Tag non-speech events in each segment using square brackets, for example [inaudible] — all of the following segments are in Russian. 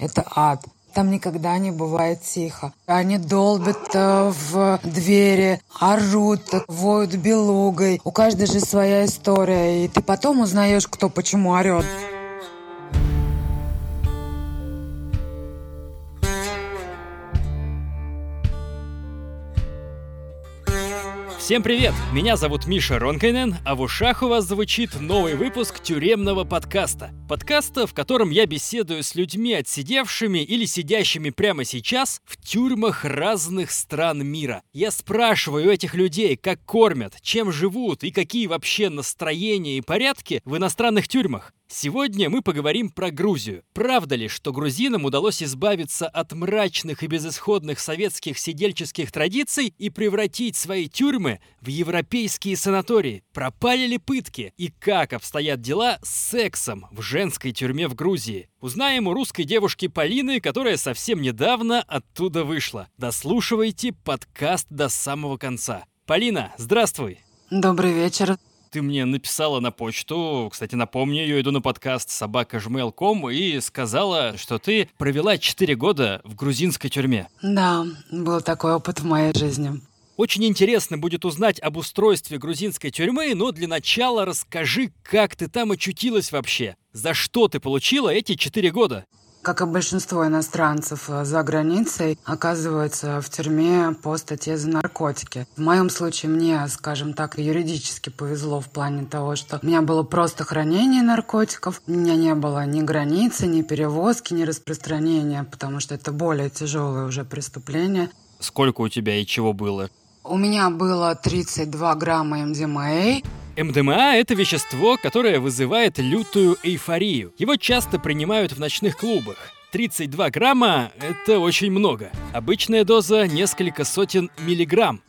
Это ад. Там никогда не бывает тихо. Они долбят э, в двери, орут, воют белугой. У каждой же своя история. И ты потом узнаешь, кто почему орет. Всем привет! Меня зовут Миша Ронкайнен, а в ушах у вас звучит новый выпуск тюремного подкаста. Подкаста, в котором я беседую с людьми, отсидевшими или сидящими прямо сейчас в тюрьмах разных стран мира. Я спрашиваю этих людей, как кормят, чем живут и какие вообще настроения и порядки в иностранных тюрьмах. Сегодня мы поговорим про Грузию. Правда ли, что грузинам удалось избавиться от мрачных и безысходных советских сидельческих традиций и превратить свои тюрьмы в европейские санатории? Пропали ли пытки? И как обстоят дела с сексом в женской тюрьме в Грузии? Узнаем у русской девушки Полины, которая совсем недавно оттуда вышла. Дослушивайте подкаст до самого конца. Полина, здравствуй! Добрый вечер ты мне написала на почту, кстати, напомню, я иду на подкаст собакажмейл.ком и сказала, что ты провела 4 года в грузинской тюрьме. Да, был такой опыт в моей жизни. Очень интересно будет узнать об устройстве грузинской тюрьмы, но для начала расскажи, как ты там очутилась вообще. За что ты получила эти 4 года? Как и большинство иностранцев э, за границей, оказывается в тюрьме по статье за наркотики. В моем случае мне, скажем так, юридически повезло в плане того, что у меня было просто хранение наркотиков, у меня не было ни границы, ни перевозки, ни распространения, потому что это более тяжелое уже преступление. Сколько у тебя и чего было? У меня было 32 грамма МДМА, МДМА – это вещество, которое вызывает лютую эйфорию. Его часто принимают в ночных клубах. 32 грамма – это очень много. Обычная доза – несколько сотен миллиграмм.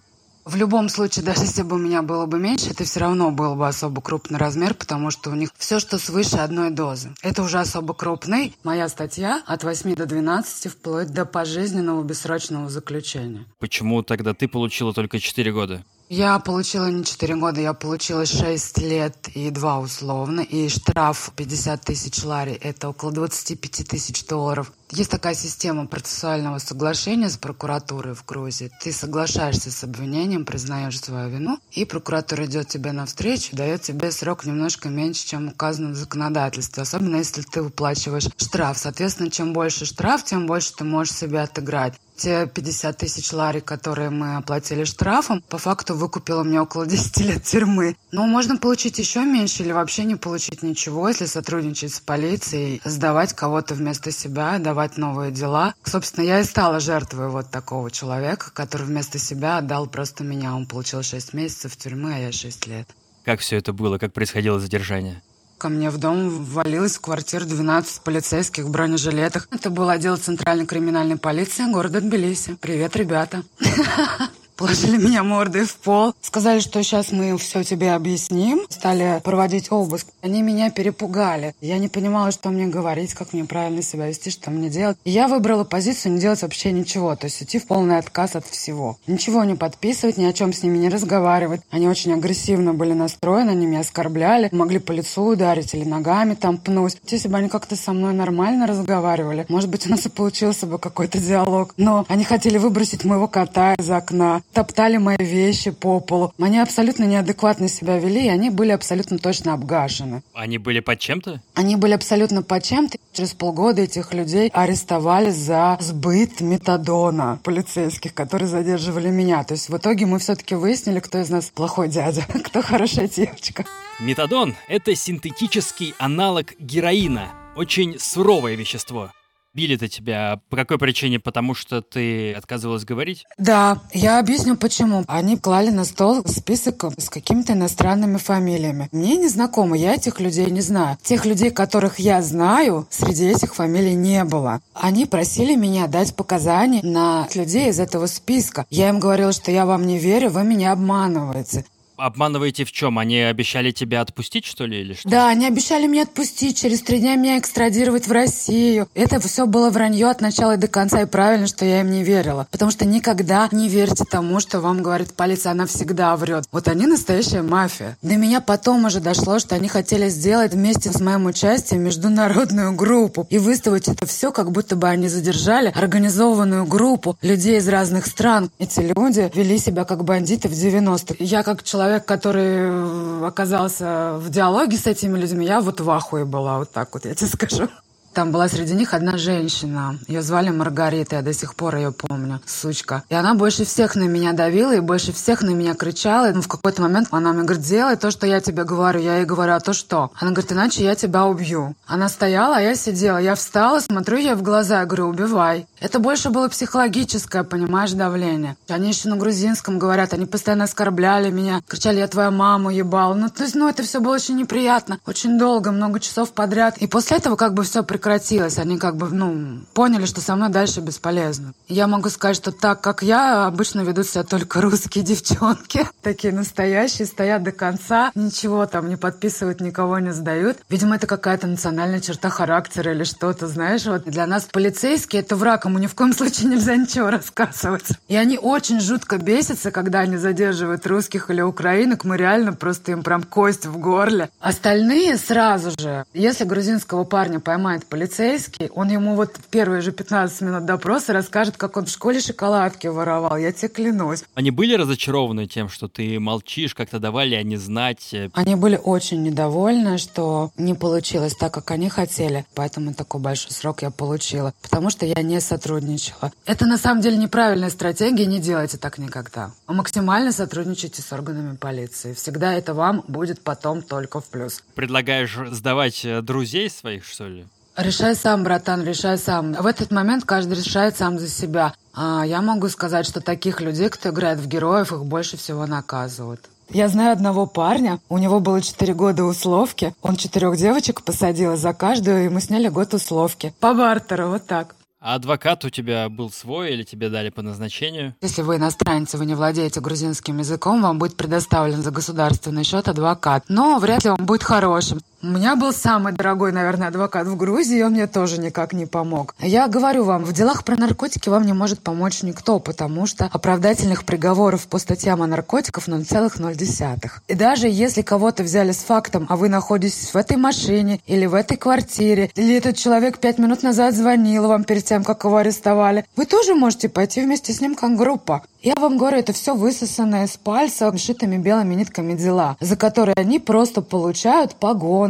В любом случае, даже если бы у меня было бы меньше, это все равно был бы особо крупный размер, потому что у них все, что свыше одной дозы. Это уже особо крупный. Моя статья от 8 до 12, вплоть до пожизненного бессрочного заключения. Почему тогда ты получила только 4 года? Я получила не 4 года, я получила 6 лет и 2 условно, и штраф 50 тысяч лари, это около 25 тысяч долларов. Есть такая система процессуального соглашения с прокуратурой в Грузии. Ты соглашаешься с обвинением, признаешь свою вину, и прокуратура идет тебе навстречу, дает тебе срок немножко меньше, чем указано в законодательстве, особенно если ты выплачиваешь штраф. Соответственно, чем больше штраф, тем больше ты можешь себе отыграть те 50 тысяч лари, которые мы оплатили штрафом, по факту выкупила мне около [laughs] 10 лет тюрьмы. Но можно получить еще меньше или вообще не получить ничего, если сотрудничать с полицией, сдавать кого-то вместо себя, давать новые дела. Собственно, я и стала жертвой вот такого человека, который вместо себя отдал просто меня. Он получил 6 месяцев тюрьмы, а я 6 лет. Как все это было? Как происходило задержание? Ко мне в дом ввалилось в квартиру 12 полицейских в бронежилетах. Это был отдел Центральной криминальной полиции города Тбилиси. Привет, ребята. [laughs] положили [laughs] меня мордой в пол, сказали, что сейчас мы все тебе объясним, стали проводить обыск. Они меня перепугали. Я не понимала, что мне говорить, как мне правильно себя вести, что мне делать. И я выбрала позицию не делать вообще ничего, то есть идти в полный отказ от всего. Ничего не подписывать, ни о чем с ними не разговаривать. Они очень агрессивно были настроены, они меня оскорбляли, могли по лицу ударить или ногами там пнуть. Если бы они как-то со мной нормально разговаривали, может быть, у нас и получился бы какой-то диалог. Но они хотели выбросить моего кота из окна, топтали мои вещи по полу. Они абсолютно неадекватно себя вели, и они были абсолютно точно обгашены. Они были под чем-то? Они были абсолютно под чем-то. Через полгода этих людей арестовали за сбыт метадона полицейских, которые задерживали меня. То есть в итоге мы все-таки выяснили, кто из нас плохой дядя, [laughs] кто хорошая девочка. Метадон – это синтетический аналог героина. Очень суровое вещество. Били-то тебя по какой причине? Потому что ты отказывалась говорить? Да, я объясню почему. Они клали на стол список с какими-то иностранными фамилиями. Мне не знакомы, я этих людей не знаю. Тех людей, которых я знаю, среди этих фамилий не было. Они просили меня дать показания на людей из этого списка. Я им говорила, что я вам не верю, вы меня обманываете. Обманываете в чем? Они обещали тебя отпустить, что ли, или что? Да, они обещали меня отпустить, через три дня меня экстрадировать в Россию. Это все было вранье от начала и до конца, и правильно, что я им не верила. Потому что никогда не верьте тому, что вам говорит полиция, она всегда врет. Вот они настоящая мафия. До меня потом уже дошло, что они хотели сделать вместе с моим участием международную группу и выставить это все, как будто бы они задержали организованную группу людей из разных стран. Эти люди вели себя как бандиты в 90-х. Я как человек, который э, оказался в диалоге с этими людьми, я вот в ахуе была, вот так вот я тебе скажу. Там была среди них одна женщина. Ее звали Маргарита, я до сих пор ее помню, сучка. И она больше всех на меня давила и больше всех на меня кричала. И ну, в какой-то момент она мне говорит, делай то, что я тебе говорю. Я ей говорю, а то что? Она говорит, иначе я тебя убью. Она стояла, а я сидела. Я встала, смотрю ей в глаза, я говорю, убивай. Это больше было психологическое, понимаешь, давление. Они еще на грузинском говорят, они постоянно оскорбляли меня, кричали, я твою маму ебал. Ну, то есть, ну, это все было очень неприятно. Очень долго, много часов подряд. И после этого как бы все прекратилось. Они как бы, ну, поняли, что со мной дальше бесполезно. Я могу сказать, что так, как я, обычно ведут себя только русские [laughs] девчонки. Такие настоящие, стоят до конца, ничего там не подписывают, никого не сдают. Видимо, это какая-то национальная черта характера или что-то, знаешь. Вот для нас полицейские — это враг, ему ни в коем случае нельзя ничего рассказывать. И они очень жутко бесятся, когда они задерживают русских или украинок. Мы реально просто им прям кость в горле. Остальные сразу же, если грузинского парня поймает полицейский, он ему вот первые же 15 минут допроса расскажет, как он в школе шоколадки воровал. Я тебе клянусь. Они были разочарованы тем, что ты молчишь, как-то давали они знать? Они были очень недовольны, что не получилось так, как они хотели. Поэтому такой большой срок я получила. Потому что я не сотрудничала. Это на самом деле неправильная стратегия, не делайте так никогда. Максимально сотрудничайте с органами полиции. Всегда это вам будет потом только в плюс. Предлагаешь сдавать э, друзей своих, что ли? Решай сам, братан, решай сам. В этот момент каждый решает сам за себя. А я могу сказать, что таких людей, кто играет в героев, их больше всего наказывают. Я знаю одного парня, у него было четыре года условки. Он четырех девочек посадил, за каждую ему сняли год условки. По бартеру, вот так. А адвокат у тебя был свой или тебе дали по назначению? Если вы иностранец, вы не владеете грузинским языком, вам будет предоставлен за государственный счет адвокат. Но вряд ли он будет хорошим. У меня был самый дорогой, наверное, адвокат в Грузии, и он мне тоже никак не помог. Я говорю вам, в делах про наркотики вам не может помочь никто, потому что оправдательных приговоров по статьям о наркотиках 0,0. И даже если кого-то взяли с фактом, а вы находитесь в этой машине или в этой квартире, или этот человек пять минут назад звонил вам перед тем, как его арестовали, вы тоже можете пойти вместе с ним как группа. Я вам говорю, это все высосанное из пальца, шитыми белыми нитками дела, за которые они просто получают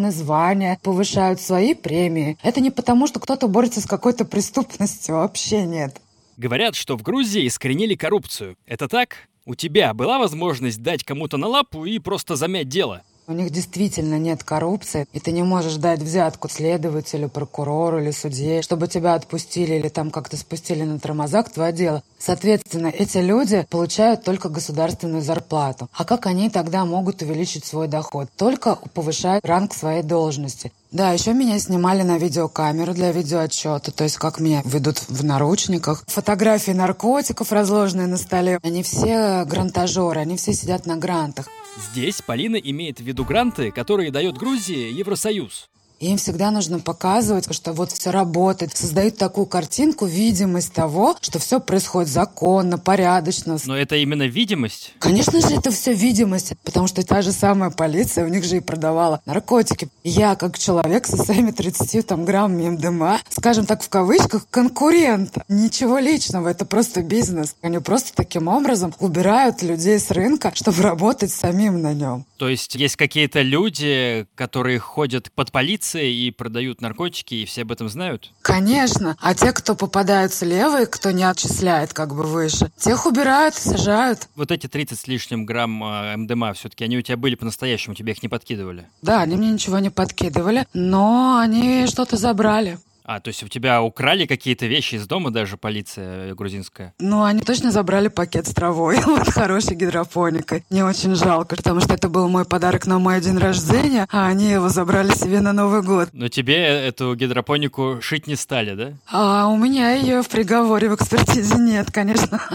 погоны, звания, повышают свои премии. Это не потому, что кто-то борется с какой-то преступностью, вообще нет. Говорят, что в Грузии искоренили коррупцию. Это так? У тебя была возможность дать кому-то на лапу и просто замять дело? У них действительно нет коррупции, и ты не можешь дать взятку следователю, прокурору или судье, чтобы тебя отпустили или там как-то спустили на тормозах твое дело. Соответственно, эти люди получают только государственную зарплату. А как они тогда могут увеличить свой доход? Только повышая ранг своей должности. Да, еще меня снимали на видеокамеру для видеоотчета, то есть как меня ведут в наручниках. Фотографии наркотиков, разложенные на столе. Они все грантажеры, они все сидят на грантах. Здесь Полина имеет в виду гранты, которые дает Грузии Евросоюз. Им всегда нужно показывать, что вот все работает. Создают такую картинку, видимость того, что все происходит законно, порядочно. Но это именно видимость? Конечно же, это все видимость, потому что та же самая полиция у них же и продавала наркотики. Я, как человек со своими 30 там, граммами МДМА, скажем так в кавычках, конкурент. Ничего личного, это просто бизнес. Они просто таким образом убирают людей с рынка, чтобы работать самим на нем. То есть есть какие-то люди, которые ходят под полицией и продают наркотики, и все об этом знают? Конечно. А те, кто попадают слева и кто не отчисляет как бы выше, тех убирают, сажают. Вот эти 30 с лишним грамм э, МДМА все-таки, они у тебя были по-настоящему, тебе их не подкидывали? Да, они мне ничего не подкидывали, но они что-то забрали. А, то есть у тебя украли какие-то вещи из дома даже полиция грузинская? Ну, они точно забрали пакет с травой, [laughs] вот хорошей гидропоникой. Мне очень жалко, потому что это был мой подарок на мой день рождения, а они его забрали себе на Новый год. Но тебе эту гидропонику шить не стали, да? А у меня ее в приговоре в экспертизе нет, конечно. [laughs]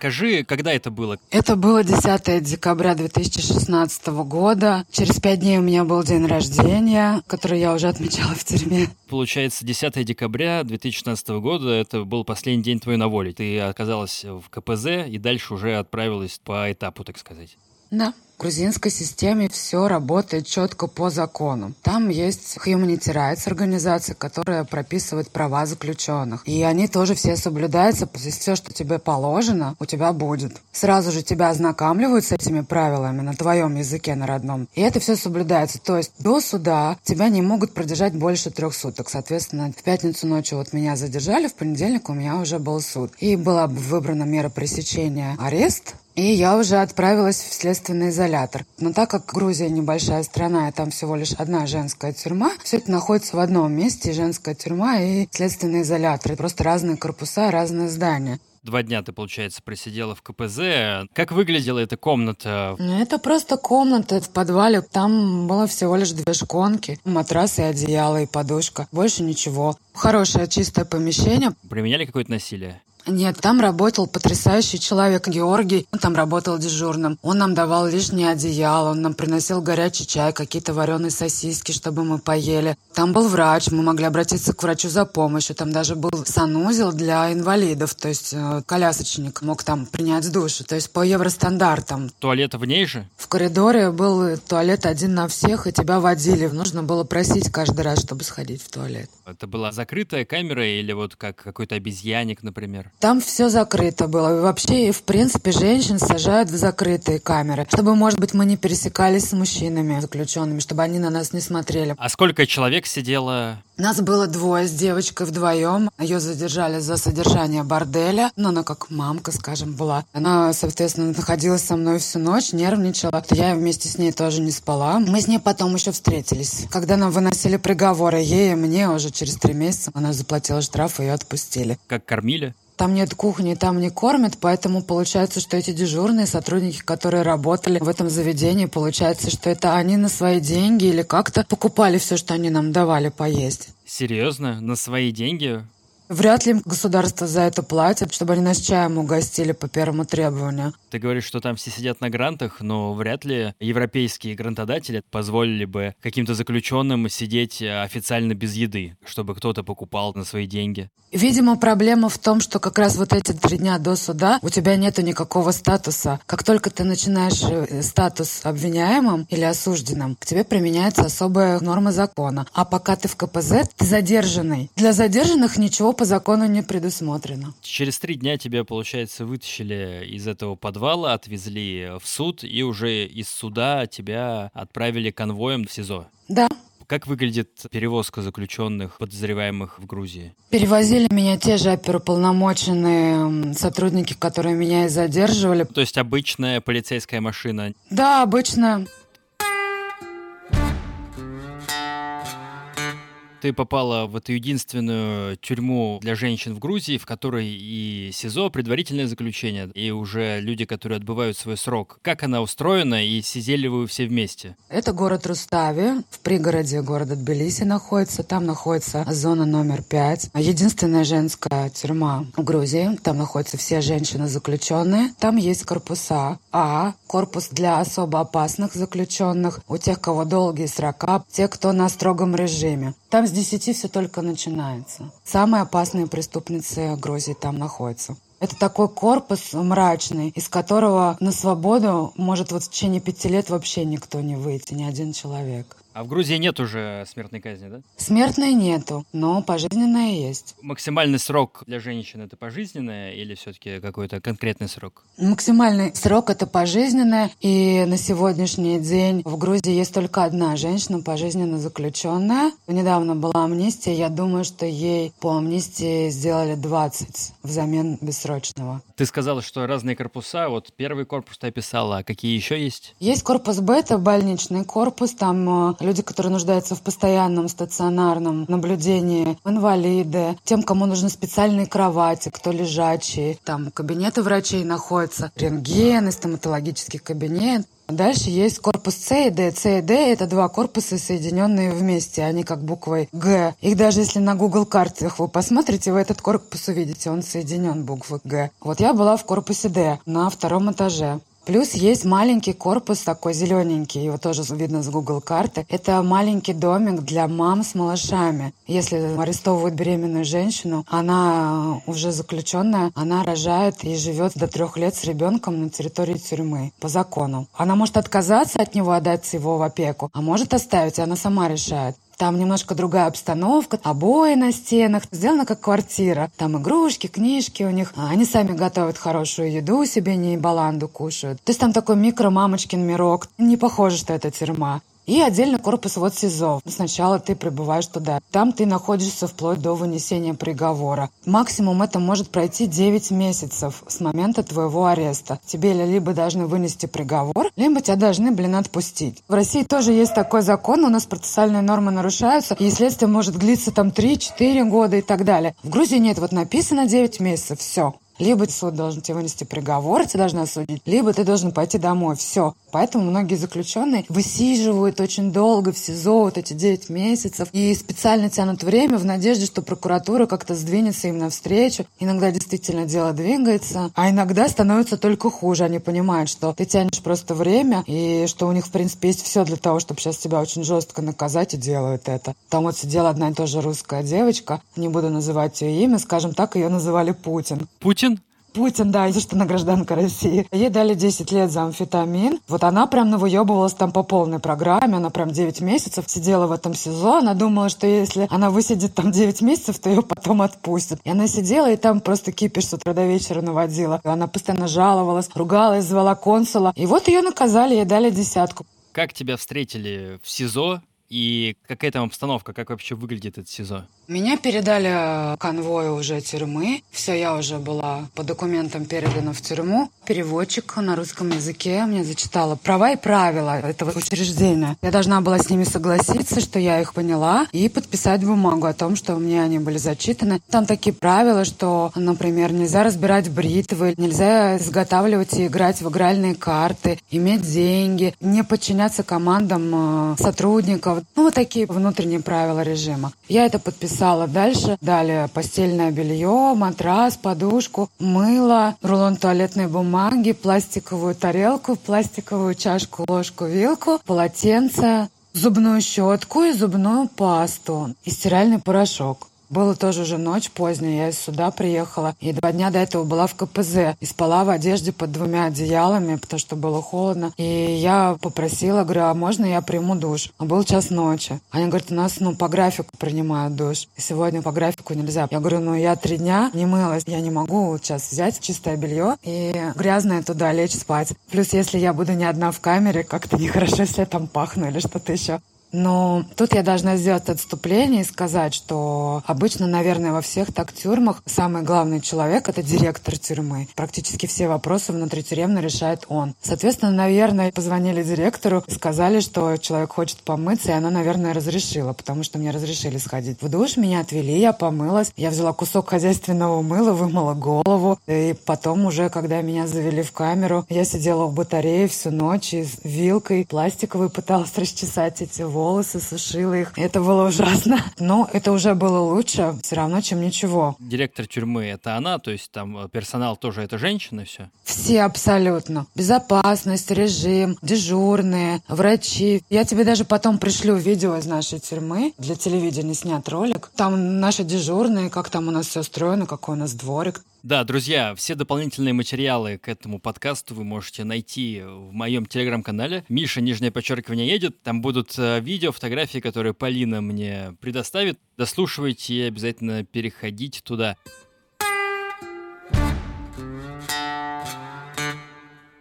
Расскажи, когда это было? Это было 10 декабря 2016 года. Через пять дней у меня был день рождения, который я уже отмечала в тюрьме. Получается, 10 декабря 2016 года это был последний день твоей на воле. Ты оказалась в КПЗ и дальше уже отправилась по этапу, так сказать. Да. В грузинской системе все работает четко по закону. Там есть Humanity Rights организация, которая прописывает права заключенных. И они тоже все соблюдаются. То есть все, что тебе положено, у тебя будет. Сразу же тебя ознакомливают с этими правилами на твоем языке, на родном. И это все соблюдается. То есть до суда тебя не могут продержать больше трех суток. Соответственно, в пятницу ночью вот меня задержали, в понедельник у меня уже был суд. И была выбрана мера пресечения арест и я уже отправилась в следственный изолятор. Но так как Грузия небольшая страна, и там всего лишь одна женская тюрьма, все это находится в одном месте, женская тюрьма и следственный изолятор. Просто разные корпуса, разные здания. Два дня ты, получается, просидела в КПЗ. Как выглядела эта комната? Это просто комната в подвале. Там было всего лишь две шконки, матрас и одеяло, и подушка. Больше ничего. Хорошее чистое помещение. Применяли какое-то насилие? Нет, там работал потрясающий человек Георгий. Он там работал дежурным. Он нам давал лишнее одеяло, он нам приносил горячий чай, какие-то вареные сосиски, чтобы мы поели. Там был врач, мы могли обратиться к врачу за помощью. Там даже был санузел для инвалидов, то есть э, колясочник мог там принять душ, то есть по евростандартам. Туалет в ней же? В коридоре был туалет один на всех, и тебя водили. Нужно было просить каждый раз, чтобы сходить в туалет. Это была закрытая камера или вот как какой-то обезьянник, например? Там все закрыто было. И вообще, в принципе, женщин сажают в закрытые камеры, чтобы, может быть, мы не пересекались с мужчинами заключенными, чтобы они на нас не смотрели. А сколько человек сидело? Нас было двое с девочкой вдвоем. Ее задержали за содержание борделя. Но она как мамка, скажем, была. Она, соответственно, находилась со мной всю ночь, нервничала. Я вместе с ней тоже не спала. Мы с ней потом еще встретились. Когда нам выносили приговоры, ей и мне уже через три месяца, она заплатила штраф, и ее отпустили. Как кормили? Там нет кухни, там не кормят, поэтому получается, что эти дежурные сотрудники, которые работали в этом заведении, получается, что это они на свои деньги или как-то покупали все, что они нам давали поесть. Серьезно? На свои деньги? Вряд ли государство за это платит, чтобы они нас чаем угостили по первому требованию. Ты говоришь, что там все сидят на грантах, но вряд ли европейские грантодатели позволили бы каким-то заключенным сидеть э, официально без еды, чтобы кто-то покупал на свои деньги. Видимо, проблема в том, что как раз вот эти три дня до суда у тебя нету никакого статуса. Как только ты начинаешь э, статус обвиняемым или осужденным, к тебе применяется особая норма закона. А пока ты в КПЗ, ты задержанный. Для задержанных ничего по закону не предусмотрено. Через три дня тебя, получается, вытащили из этого подвала, отвезли в суд, и уже из суда тебя отправили конвоем в СИЗО. Да. Как выглядит перевозка заключенных, подозреваемых в Грузии? Перевозили меня те же оперуполномоченные сотрудники, которые меня и задерживали. То есть обычная полицейская машина? Да, обычная. Ты попала в эту единственную тюрьму для женщин в Грузии, в которой и СИЗО, предварительное заключение, и уже люди, которые отбывают свой срок. Как она устроена, и сидели вы все вместе? Это город Рустави, в пригороде города Тбилиси находится. Там находится зона номер пять. Единственная женская тюрьма в Грузии. Там находятся все женщины заключенные. Там есть корпуса А, корпус для особо опасных заключенных, у тех, кого долгие срока, те, кто на строгом режиме. Там с 10 все только начинается. Самые опасные преступницы Грузии там находятся. Это такой корпус мрачный, из которого на свободу может вот в течение пяти лет вообще никто не выйти, ни один человек. А в Грузии нет уже смертной казни, да? Смертной нету, но пожизненная есть. Максимальный срок для женщин это пожизненное или все-таки какой-то конкретный срок? Максимальный срок это пожизненное, и на сегодняшний день в Грузии есть только одна женщина пожизненно заключенная. Недавно была амнистия, я думаю, что ей по амнистии сделали 20 взамен бессрочного. Ты сказала, что разные корпуса, вот первый корпус ты описала, а какие еще есть? Есть корпус Б, это больничный корпус, там э, люди, которые нуждаются в постоянном стационарном наблюдении, инвалиды, тем, кому нужны специальные кровати, кто лежачий. Там кабинеты врачей находятся, рентген, стоматологический кабинет. Дальше есть корпус С и Д. С и Д – это два корпуса, соединенные вместе. Они как буквой Г. Их даже если на Google картах вы посмотрите, вы этот корпус увидите. Он соединен буквой Г. Вот я была в корпусе Д на втором этаже. Плюс есть маленький корпус такой зелененький, его тоже видно с Google карты. Это маленький домик для мам с малышами. Если арестовывают беременную женщину, она уже заключенная, она рожает и живет до трех лет с ребенком на территории тюрьмы по закону. Она может отказаться от него, отдать его в опеку, а может оставить, она сама решает. Там немножко другая обстановка, обои на стенах, сделано как квартира. Там игрушки, книжки у них. Они сами готовят хорошую еду себе, не баланду кушают. То есть там такой микро-мамочкин мирок. Не похоже, что это тюрьма. И отдельно корпус вот СИЗО. Сначала ты прибываешь туда. Там ты находишься вплоть до вынесения приговора. Максимум это может пройти 9 месяцев с момента твоего ареста. Тебе либо должны вынести приговор, либо тебя должны, блин, отпустить. В России тоже есть такой закон, у нас процессуальные нормы нарушаются, и следствие может длиться там 3-4 года и так далее. В Грузии нет, вот написано 9 месяцев, все. Либо суд должен тебе вынести приговор, тебя должны осудить, либо ты должен пойти домой. Все. Поэтому многие заключенные высиживают очень долго в СИЗО, вот эти 9 месяцев, и специально тянут время в надежде, что прокуратура как-то сдвинется им навстречу. Иногда действительно дело двигается, а иногда становится только хуже. Они понимают, что ты тянешь просто время, и что у них, в принципе, есть все для того, чтобы сейчас тебя очень жестко наказать, и делают это. Там вот сидела одна и та же русская девочка, не буду называть ее имя, скажем так, ее называли Путин. Путин? Путин, да, и что она гражданка России. Ей дали 10 лет за амфетамин. Вот она прям навыебывалась там по полной программе. Она прям 9 месяцев сидела в этом СИЗО. Она думала, что если она высидит там 9 месяцев, то ее потом отпустят. И она сидела и там просто кипиш с утра до вечера наводила. Она постоянно жаловалась, ругалась, звала консула. И вот ее наказали, ей дали десятку. Как тебя встретили в СИЗО и какая там обстановка, как вообще выглядит этот СИЗО? Меня передали конвою уже тюрьмы. Все, я уже была по документам передана в тюрьму. Переводчик на русском языке мне зачитала права и правила этого учреждения. Я должна была с ними согласиться, что я их поняла, и подписать бумагу о том, что мне они были зачитаны. Там такие правила, что, например, нельзя разбирать бритвы, нельзя изготавливать и играть в игральные карты, иметь деньги, не подчиняться командам э, Ну, вот такие внутренние правила режима. Я это подписала дальше. Далее постельное белье, матрас, подушку, мыло, рулон туалетной бумаги, пластиковую тарелку, пластиковую чашку, ложку, вилку, полотенце, зубную щетку и зубную пасту и стиральный порошок. Было тоже уже ночь поздняя, я сюда приехала. И два дня до этого была в КПЗ. И спала в одежде под двумя одеялами, потому что было холодно. И я попросила, говорю, а можно я приму душ? А был час ночи. Они говорят, у нас ну, по графику принимают душ. И сегодня по графику нельзя. Я говорю, ну я три дня не мылась. Я не могу сейчас взять чистое белье и грязное туда лечь спать. Плюс, если я буду не одна в камере, как-то нехорошо, если я там пахну или что-то еще. Но тут я должна сделать отступление и сказать, что обычно, наверное, во всех так тюрьмах самый главный человек — это директор тюрьмы. Практически все вопросы внутритюремно решает он. Соответственно, наверное, позвонили директору, сказали, что человек хочет помыться, и она, наверное, разрешила, потому что мне разрешили сходить в душ, меня отвели, я помылась, я взяла кусок хозяйственного мыла, вымыла голову, и потом уже, когда меня завели в камеру, я сидела в батарее всю ночь и с вилкой пластиковой пыталась [laughs] расчесать эти волосы волосы, сушила их. Это было ужасно. Но это уже было лучше все равно, чем ничего. Директор тюрьмы — это она, то есть там э, персонал тоже это женщина все? Все абсолютно. Безопасность, режим, дежурные, врачи. Я тебе даже потом пришлю видео из нашей тюрьмы. Для телевидения снят ролик. Там наши дежурные, как там у нас все устроено, какой у нас дворик. Да, друзья, все дополнительные материалы к этому подкасту вы можете найти в моем телеграм-канале. Миша, нижнее подчеркивание, едет. Там будут э, видео, фотографии, которые Полина мне предоставит. Дослушивайте и обязательно переходите туда.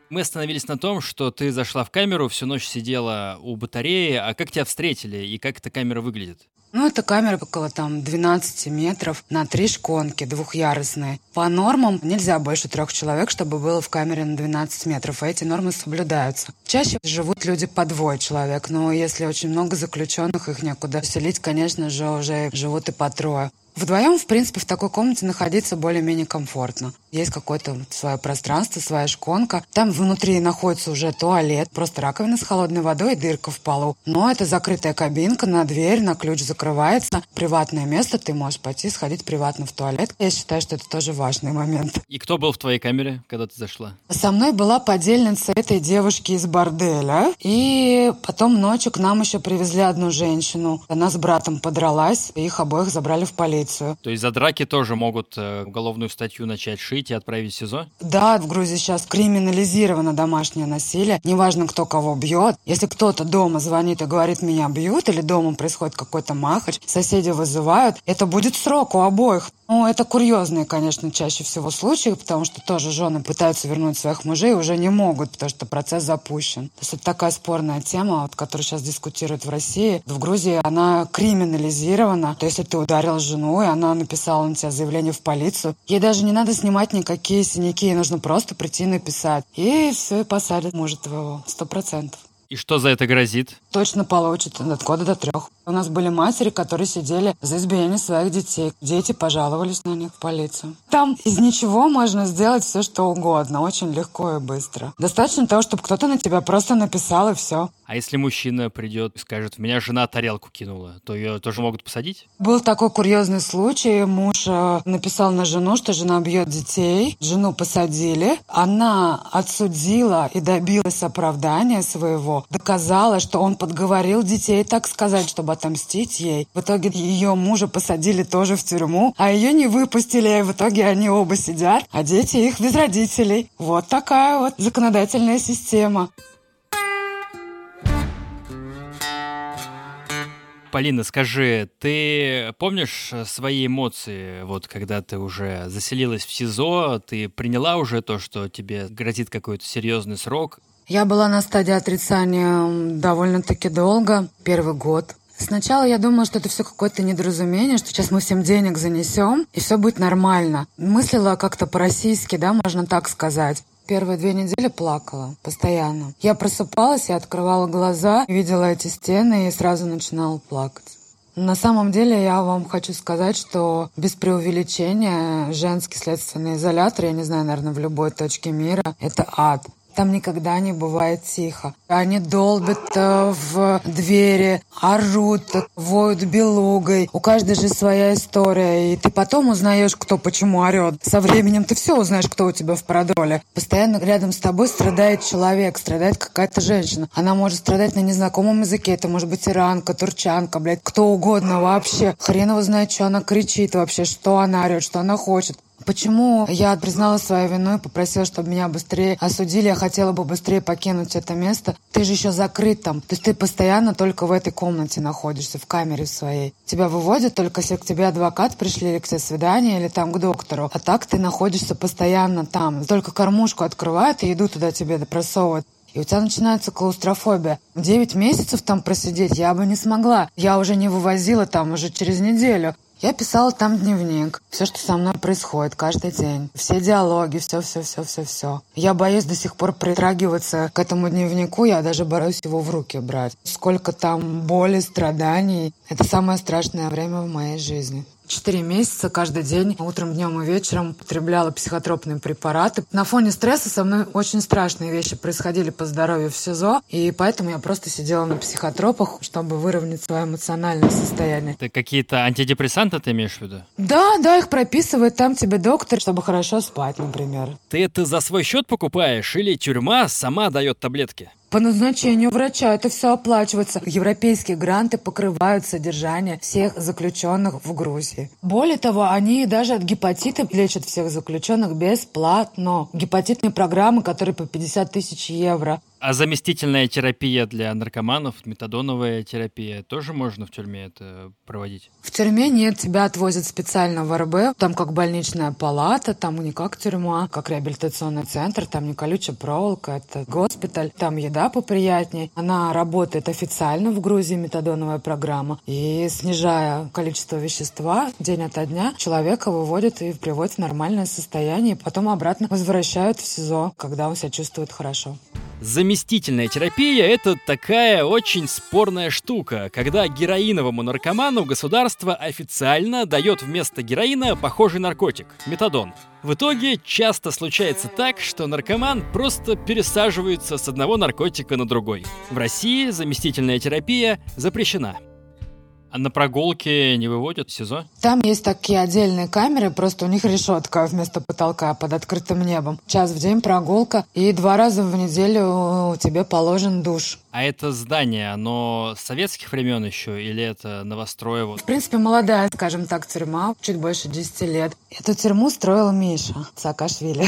Мы остановились на том, что ты зашла в камеру, всю ночь сидела у батареи. А как тебя встретили и как эта камера выглядит? Ну, это камера около там 12 метров на три шконки двухъярусные. По нормам нельзя больше трех человек, чтобы было в камере на 12 метров, и эти нормы соблюдаются. Чаще живут люди по двое человек, но если очень много заключенных, их некуда селить, конечно же, уже живут и по трое. Вдвоем, в принципе, в такой комнате находиться более-менее комфортно. Есть какое-то свое пространство, своя шконка. Там внутри находится уже туалет, просто раковина с холодной водой и дырка в полу. Но это закрытая кабинка на дверь, на ключ закрывается. Приватное место, ты можешь пойти сходить приватно в туалет. Я считаю, что это тоже важный момент. И кто был в твоей камере, когда ты зашла? Со мной была подельница этой девушки из борделя. И потом ночью к нам еще привезли одну женщину. Она с братом подралась, и их обоих забрали в полицию. То есть за драки тоже могут э, уголовную статью начать шить и отправить в СИЗО? Да, в Грузии сейчас криминализировано домашнее насилие. Неважно, кто кого бьет. Если кто-то дома звонит и говорит, меня бьют, или дома происходит какой-то махач, соседи вызывают, это будет срок у обоих. Ну, это курьезные, конечно, чаще всего случаи, потому что тоже жены пытаются вернуть своих мужей и уже не могут, потому что процесс запущен. То есть это такая спорная тема, вот, которую сейчас дискутируют в России. В Грузии она криминализирована. То есть если ты ударил жену, и она написала на тебя заявление в полицию, ей даже не надо снимать никакие синяки, ей нужно просто прийти и написать. И все, и посадят мужа твоего. Сто процентов. И что за это грозит? Точно получит от года до трех. У нас были матери, которые сидели за избиение своих детей. Дети пожаловались на них в полицию. Там из ничего можно сделать все, что угодно. Очень легко и быстро. Достаточно того, чтобы кто-то на тебя просто написал, и все. А если мужчина придет и скажет, у меня жена тарелку кинула, то ее тоже могут посадить? Был такой курьезный случай. Муж э, написал на жену, что жена бьет детей. Жену посадили. Она отсудила и добилась оправдания своего. Доказала, что он подговорил детей, так сказать, чтобы отомстить ей. В итоге ее мужа посадили тоже в тюрьму, а ее не выпустили. И в итоге они оба сидят, а дети их без родителей. Вот такая вот законодательная система. Полина, скажи, ты помнишь свои эмоции, вот когда ты уже заселилась в СИЗО, ты приняла уже то, что тебе грозит какой-то серьезный срок? Я была на стадии отрицания довольно-таки долго, первый год. Сначала я думала, что это все какое-то недоразумение, что сейчас мы всем денег занесем, и все будет нормально. Мыслила как-то по-российски, да, можно так сказать. Первые две недели плакала постоянно. Я просыпалась, я открывала глаза, видела эти стены и сразу начинала плакать. На самом деле я вам хочу сказать, что без преувеличения женский следственный изолятор, я не знаю, наверное, в любой точке мира, это ад. Там никогда не бывает тихо. Они долбят э, в двери, орут, воют белугой. У каждой же своя история. И ты потом узнаешь, кто почему орет. Со временем ты все узнаешь, кто у тебя в продоле. Постоянно рядом с тобой страдает человек, страдает какая-то женщина. Она может страдать на незнакомом языке. Это может быть иранка, турчанка, блядь, кто угодно вообще. Хрен его знает, что она кричит вообще, что она орет, что она хочет. Почему я признала свою вину и попросила, чтобы меня быстрее осудили? Я хотела бы быстрее покинуть это место. Ты же еще закрыт там. То есть ты постоянно только в этой комнате находишься, в камере своей. Тебя выводят только если к тебе адвокат пришли или к тебе свидание, или там к доктору. А так ты находишься постоянно там. Только кормушку открывают и еду туда тебе просовывают. И у тебя начинается клаустрофобия. Девять месяцев там просидеть я бы не смогла. Я уже не вывозила там уже через неделю. Я писала там дневник. Все, что со мной происходит каждый день. Все диалоги, все-все-все-все-все. Я боюсь до сих пор притрагиваться к этому дневнику. Я даже боюсь его в руки брать. Сколько там боли, страданий. Это самое страшное время в моей жизни. Четыре месяца каждый день, утром, днем и вечером употребляла психотропные препараты. На фоне стресса со мной очень страшные вещи происходили по здоровью в СИЗО, и поэтому я просто сидела на психотропах, чтобы выровнять свое эмоциональное состояние. Это какие-то антидепрессанты ты имеешь в виду? Да, да, их прописывает там тебе доктор, чтобы хорошо спать, например. Ты это за свой счет покупаешь или тюрьма сама дает таблетки? По назначению врача это все оплачивается. Европейские гранты покрывают содержание всех заключенных в Грузии. Более того, они даже от гепатита лечат всех заключенных бесплатно. Гепатитные программы, которые по 50 тысяч евро. А заместительная терапия для наркоманов, метадоновая терапия, тоже можно в тюрьме это проводить? В тюрьме нет, тебя отвозят специально в РБ, там как больничная палата, там не как тюрьма, как реабилитационный центр, там не колючая проволока, это госпиталь, там еда поприятнее. Она работает официально в Грузии, метадоновая программа, и снижая количество вещества день ото дня, человека выводят и приводят в нормальное состояние, потом обратно возвращают в СИЗО, когда он себя чувствует хорошо. Заместительная терапия – это такая очень спорная штука, когда героиновому наркоману государство официально дает вместо героина похожий наркотик – метадон. В итоге часто случается так, что наркоман просто пересаживается с одного наркотика на другой. В России заместительная терапия запрещена. А на прогулке не выводят в СИЗО? Там есть такие отдельные камеры, просто у них решетка вместо потолка под открытым небом. Час в день прогулка, и два раза в неделю тебе положен душ. А это здание, оно советских времен еще или это новостроево? В принципе, молодая, скажем так, тюрьма, чуть больше 10 лет. Эту тюрьму строил Миша Саакашвили.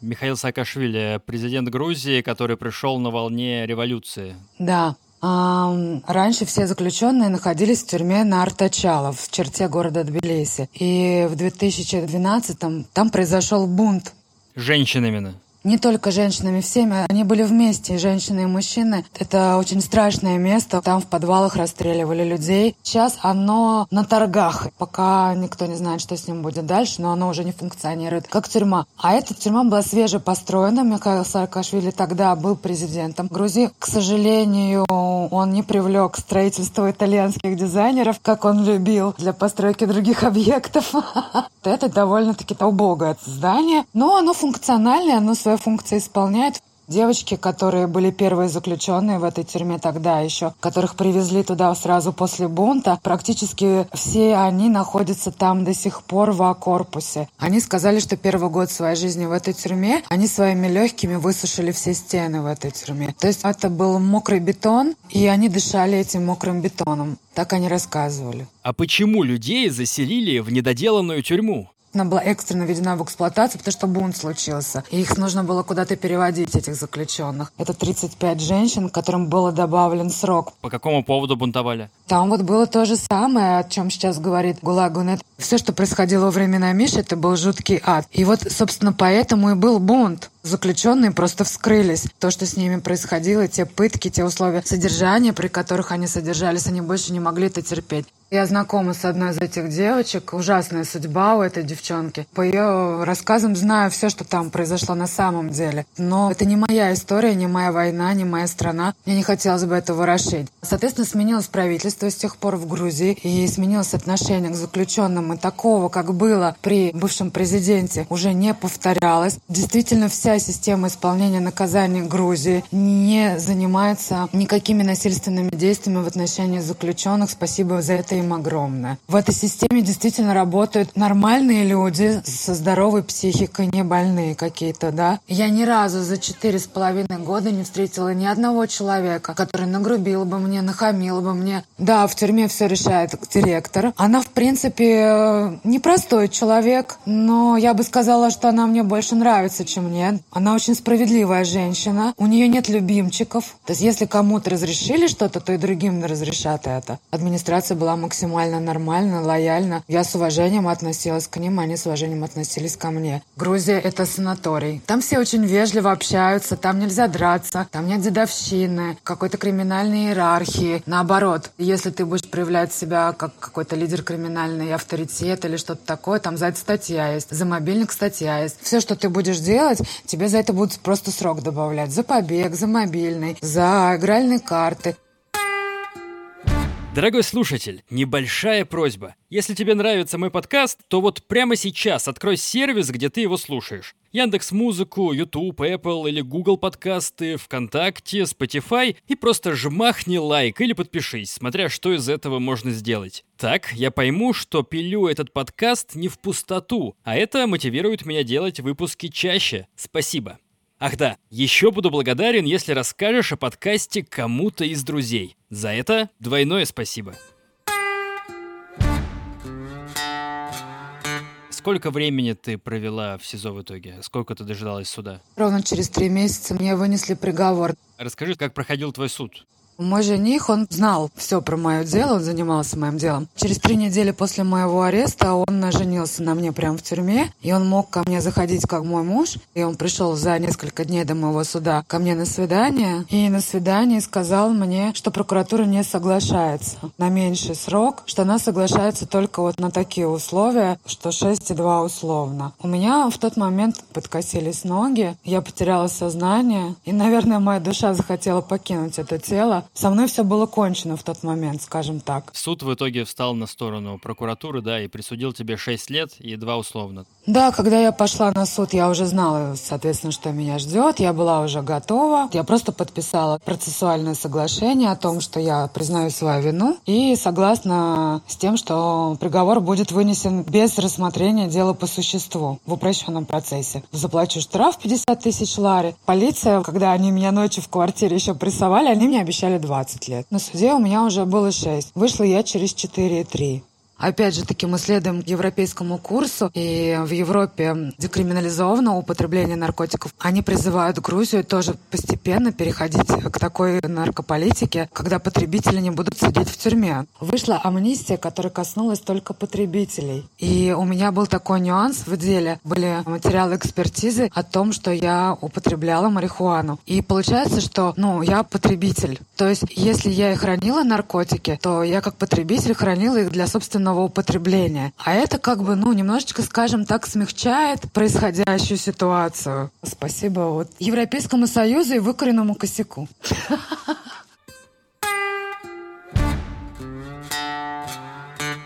Михаил Саакашвили, президент Грузии, который пришел на волне революции. Да, Раньше все заключенные находились в тюрьме на Артачалов в черте города Тбилиси. И в 2012-м там произошел бунт. Женщин именно? Не только женщинами, всеми. Они были вместе, и женщины, и мужчины. Это очень страшное место. Там в подвалах расстреливали людей. Сейчас оно на торгах. Пока никто не знает, что с ним будет дальше, но оно уже не функционирует как тюрьма. А эта тюрьма была свеже построена. Михаил Саакашвили тогда был президентом Грузии. К сожалению, он не привлек строительство итальянских дизайнеров, как он любил, для постройки других объектов. [laughs] Это довольно-таки убогое здание, но оно функциональное, оно свое свою функцию исполняет. Девочки, которые были первые заключенные в этой тюрьме тогда еще, которых привезли туда сразу после бунта, практически все они находятся там до сих пор в А-корпусе. Они сказали, что первый год своей жизни в этой тюрьме они своими легкими высушили все стены в этой тюрьме. То есть это был мокрый бетон, и они дышали этим мокрым бетоном. Так они рассказывали. А почему людей заселили в недоделанную тюрьму? Она была экстренно введена в эксплуатацию, потому что бунт случился. И их нужно было куда-то переводить, этих заключенных. Это 35 женщин, которым был добавлен срок. По какому поводу бунтовали? Там вот было то же самое, о чем сейчас говорит Гулагунет. Все, что происходило во времена Миши, это был жуткий ад. И вот, собственно, поэтому и был бунт. Заключенные просто вскрылись. То, что с ними происходило, те пытки, те условия содержания, при которых они содержались, они больше не могли это терпеть. Я знакома с одной из этих девочек. Ужасная судьба у этой девчонки. По ее рассказам знаю все, что там произошло на самом деле. Но это не моя история, не моя война, не моя страна. Мне не хотелось бы это ворошить. Соответственно, сменилось правительство с тех пор в Грузии. И сменилось отношение к заключенным. И такого, как было при бывшем президенте, уже не повторялось. Действительно, вся система исполнения наказаний Грузии не занимается никакими насильственными действиями в отношении заключенных. Спасибо за это им огромное. В этой системе действительно работают нормальные люди со здоровой психикой, не больные какие-то, да. Я ни разу за четыре с половиной года не встретила ни одного человека, который нагрубил бы мне, нахамил бы мне. Да, в тюрьме все решает директор. Она, в принципе, непростой человек, но я бы сказала, что она мне больше нравится, чем мне. Она очень справедливая женщина. У нее нет любимчиков. То есть, если кому-то разрешили что-то, то и другим разрешат это. Администрация была максимально максимально нормально, лояльно. Я с уважением относилась к ним, они с уважением относились ко мне. Грузия — это санаторий. Там все очень вежливо общаются, там нельзя драться, там нет дедовщины, какой-то криминальной иерархии. Наоборот, если ты будешь проявлять себя как какой-то лидер криминальный авторитет или что-то такое, там за это статья есть, за мобильник статья есть. Все, что ты будешь делать, тебе за это будут просто срок добавлять. За побег, за мобильный, за игральные карты. Дорогой слушатель, небольшая просьба. Если тебе нравится мой подкаст, то вот прямо сейчас открой сервис, где ты его слушаешь. Яндекс Музыку, YouTube, Apple или Google подкасты, ВКонтакте, Spotify и просто жмахни лайк или подпишись, смотря что из этого можно сделать. Так я пойму, что пилю этот подкаст не в пустоту, а это мотивирует меня делать выпуски чаще. Спасибо. Ах да, еще буду благодарен, если расскажешь о подкасте кому-то из друзей. За это двойное спасибо. Сколько времени ты провела в СИЗО в итоге? Сколько ты дожидалась суда? Ровно через три месяца мне вынесли приговор. Расскажи, как проходил твой суд? Мой жених, он знал все про мое дело, он занимался моим делом. Через три недели после моего ареста он женился на мне прямо в тюрьме, и он мог ко мне заходить как мой муж, и он пришел за несколько дней до моего суда ко мне на свидание, и на свидании сказал мне, что прокуратура не соглашается на меньший срок, что она соглашается только вот на такие условия, что 6,2 условно. У меня в тот момент подкосились ноги, я потеряла сознание, и, наверное, моя душа захотела покинуть это тело. Со мной все было кончено в тот момент, скажем так. Суд в итоге встал на сторону прокуратуры, да, и присудил тебе 6 лет и 2 условно. Да, когда я пошла на суд, я уже знала, соответственно, что меня ждет. Я была уже готова. Я просто подписала процессуальное соглашение о том, что я признаю свою вину и согласна с тем, что приговор будет вынесен без рассмотрения дела по существу в упрощенном процессе. Заплачу штраф 50 тысяч лари. Полиция, когда они меня ночью в квартире еще прессовали, они мне обещали 20 лет. На суде у меня уже было 6. Вышла я через 4,3. Опять же таки мы следуем европейскому курсу, и в Европе декриминализовано употребление наркотиков. Они призывают Грузию тоже постепенно переходить к такой наркополитике, когда потребители не будут сидеть в тюрьме. Вышла амнистия, которая коснулась только потребителей. И у меня был такой нюанс в деле. Были материалы экспертизы о том, что я употребляла марихуану. И получается, что ну, я потребитель. То есть, если я и хранила наркотики, то я как потребитель хранила их для собственного собственного употребления. А это как бы, ну, немножечко, скажем так, смягчает происходящую ситуацию. Спасибо вот Европейскому Союзу и выкоренному косяку.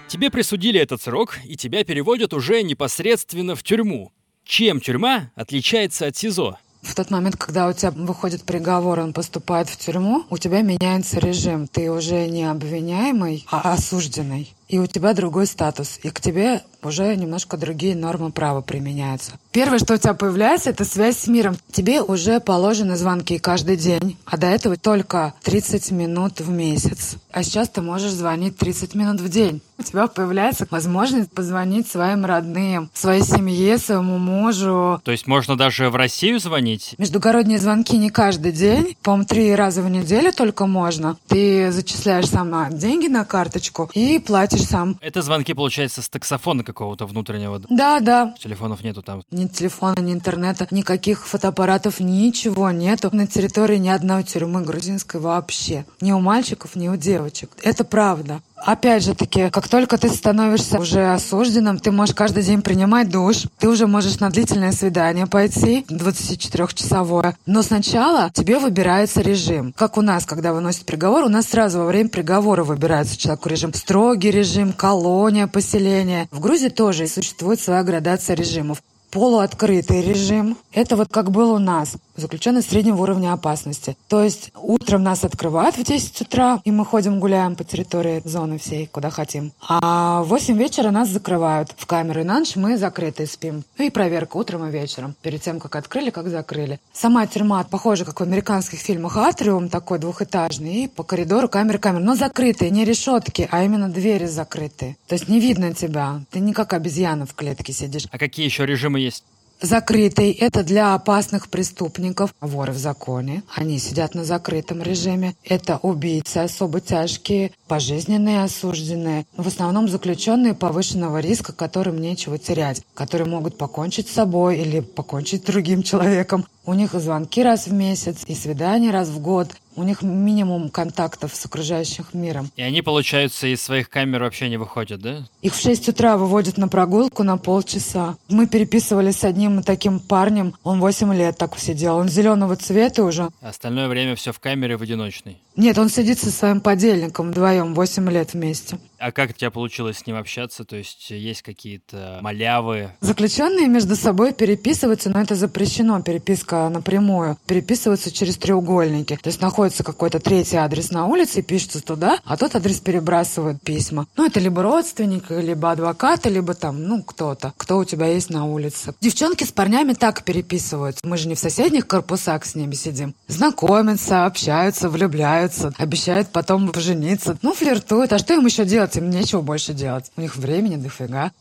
Тебе присудили этот срок, и тебя переводят уже непосредственно в тюрьму. Чем тюрьма отличается от СИЗО? В тот момент, когда у тебя выходит приговор, он поступает в тюрьму, у тебя меняется режим. Ты уже не обвиняемый, а осужденный и у тебя другой статус, и к тебе уже немножко другие нормы права применяются. Первое, что у тебя появляется, это связь с миром. Тебе уже положены звонки каждый день, а до этого только 30 минут в месяц. А сейчас ты можешь звонить 30 минут в день. У тебя появляется возможность позвонить своим родным, своей семье, своему мужу. То есть можно даже в Россию звонить? Междугородние звонки не каждый день. По-моему, три раза в неделю только можно. Ты зачисляешь сама деньги на карточку и платишь сам. Это звонки, получается, с таксофона какого-то внутреннего? Да, да. Телефонов нету там? Ни телефона, ни интернета, никаких фотоаппаратов, ничего нету на территории ни одной тюрьмы грузинской вообще. Ни у мальчиков, ни у девочек. Это правда. Опять же таки, как только ты становишься уже осужденным, ты можешь каждый день принимать душ, ты уже можешь на длительное свидание пойти, 24-часовое. Но сначала тебе выбирается режим. Как у нас, когда выносят приговор, у нас сразу во время приговора выбирается человеку режим. Строгий режим, колония, поселение. В Грузии тоже существует своя градация режимов полуоткрытый режим. Это вот как был у нас, заключенный среднего уровня опасности. То есть утром нас открывают в 10 утра, и мы ходим гуляем по территории зоны всей, куда хотим. А в 8 вечера нас закрывают в камеру, и на ночь мы закрыты спим. Ну и проверка утром и вечером, перед тем, как открыли, как закрыли. Сама тюрьма похожа, как в американских фильмах, атриум такой двухэтажный, и по коридору камера-камера, но закрытые, не решетки, а именно двери закрытые. То есть не видно тебя, ты не как обезьяна в клетке сидишь. А какие еще режимы есть? Закрытый – это для опасных преступников, воры в законе. Они сидят на закрытом режиме. Это убийцы особо тяжкие, пожизненные осужденные. В основном заключенные повышенного риска, которым нечего терять, которые могут покончить с собой или покончить с другим человеком. У них и звонки раз в месяц, и свидания раз в год. У них минимум контактов с окружающим миром. И они, получается, из своих камер вообще не выходят, да? Их в 6 утра выводят на прогулку на полчаса. Мы переписывались с одним таким парнем. Он 8 лет так сидел. Он зеленого цвета уже. Остальное время все в камере в одиночной. Нет, он сидит со своим подельником вдвоем 8 лет вместе. А как у тебя получилось с ним общаться? То есть есть какие-то малявы? Заключенные между собой переписываются, но это запрещено, переписка напрямую. Переписываются через треугольники. То есть находится какой-то третий адрес на улице, и пишется туда, а тот адрес перебрасывают письма. Ну, это либо родственник, либо адвокаты, либо там, ну, кто-то, кто у тебя есть на улице. Девчонки с парнями так переписываются. Мы же не в соседних корпусах с ними сидим. Знакомятся, общаются, влюбляются, обещают потом пожениться. Ну, флиртуют. А что им еще делать? Им нечего больше делать. У них времени дофига.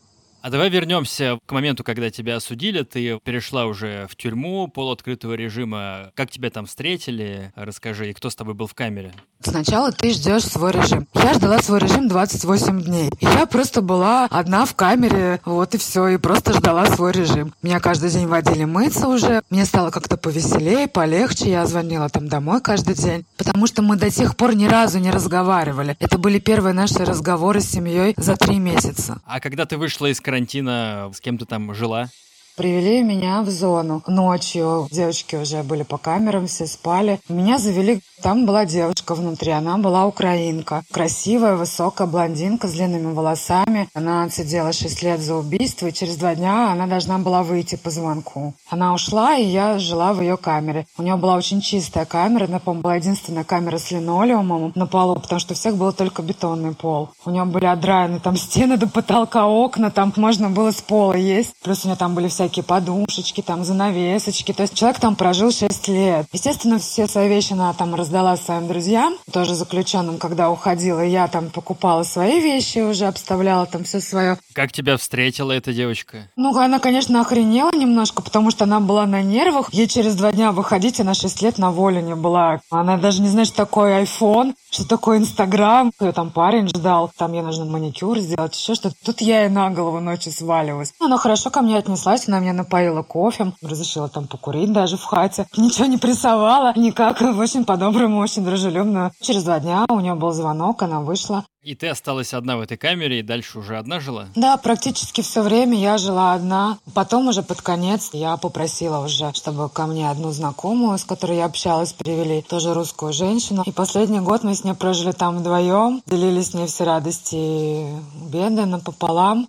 А давай вернемся к моменту, когда тебя осудили. Ты перешла уже в тюрьму полуоткрытого режима. Как тебя там встретили? Расскажи, и кто с тобой был в камере? Сначала ты ждешь свой режим. Я ждала свой режим 28 дней. И я просто была одна в камере, вот и все, и просто ждала свой режим. Меня каждый день водили мыться уже. Мне стало как-то повеселее, полегче. Я звонила там домой каждый день. Потому что мы до тех пор ни разу не разговаривали. Это были первые наши разговоры с семьей за три месяца. А когда ты вышла из карантина, с кем ты там жила? Привели меня в зону. Ночью девочки уже были по камерам, все спали. Меня завели там была девушка внутри, она была украинка. Красивая, высокая блондинка с длинными волосами. Она отсидела 6 лет за убийство, и через два дня она должна была выйти по звонку. Она ушла, и я жила в ее камере. У нее была очень чистая камера, она, по-моему, была единственная камера с линолеумом на полу, потому что у всех был только бетонный пол. У нее были отдраены там стены до потолка, окна, там можно было с пола есть. Плюс у нее там были всякие подушечки, там занавесочки. То есть человек там прожил 6 лет. Естественно, все свои вещи она там раздала своим друзьям, тоже заключенным, когда уходила. Я там покупала свои вещи уже, обставляла там все свое. Как тебя встретила эта девочка? Ну, она, конечно, охренела немножко, потому что она была на нервах. Ей через два дня выходить, она 6 лет на воле не была. Она даже не знает, что такое iPhone, что такое Инстаграм. Ее там парень ждал, там ей нужно маникюр сделать, еще что-то. Тут я ей на голову ночью сваливалась. Она хорошо ко мне отнеслась, она меня напоила кофе, разрешила там покурить даже в хате. [laughs] Ничего не прессовала, никак, очень по-доброму, очень дружелюбно. Через два дня у нее был звонок, она вышла. И ты осталась одна в этой камере и дальше уже одна жила? Да, практически все время я жила одна. Потом уже под конец я попросила уже, чтобы ко мне одну знакомую, с которой я общалась, привели, тоже русскую женщину. И последний год мы с ней прожили там вдвоем, делили с ней все радости и беды напополам.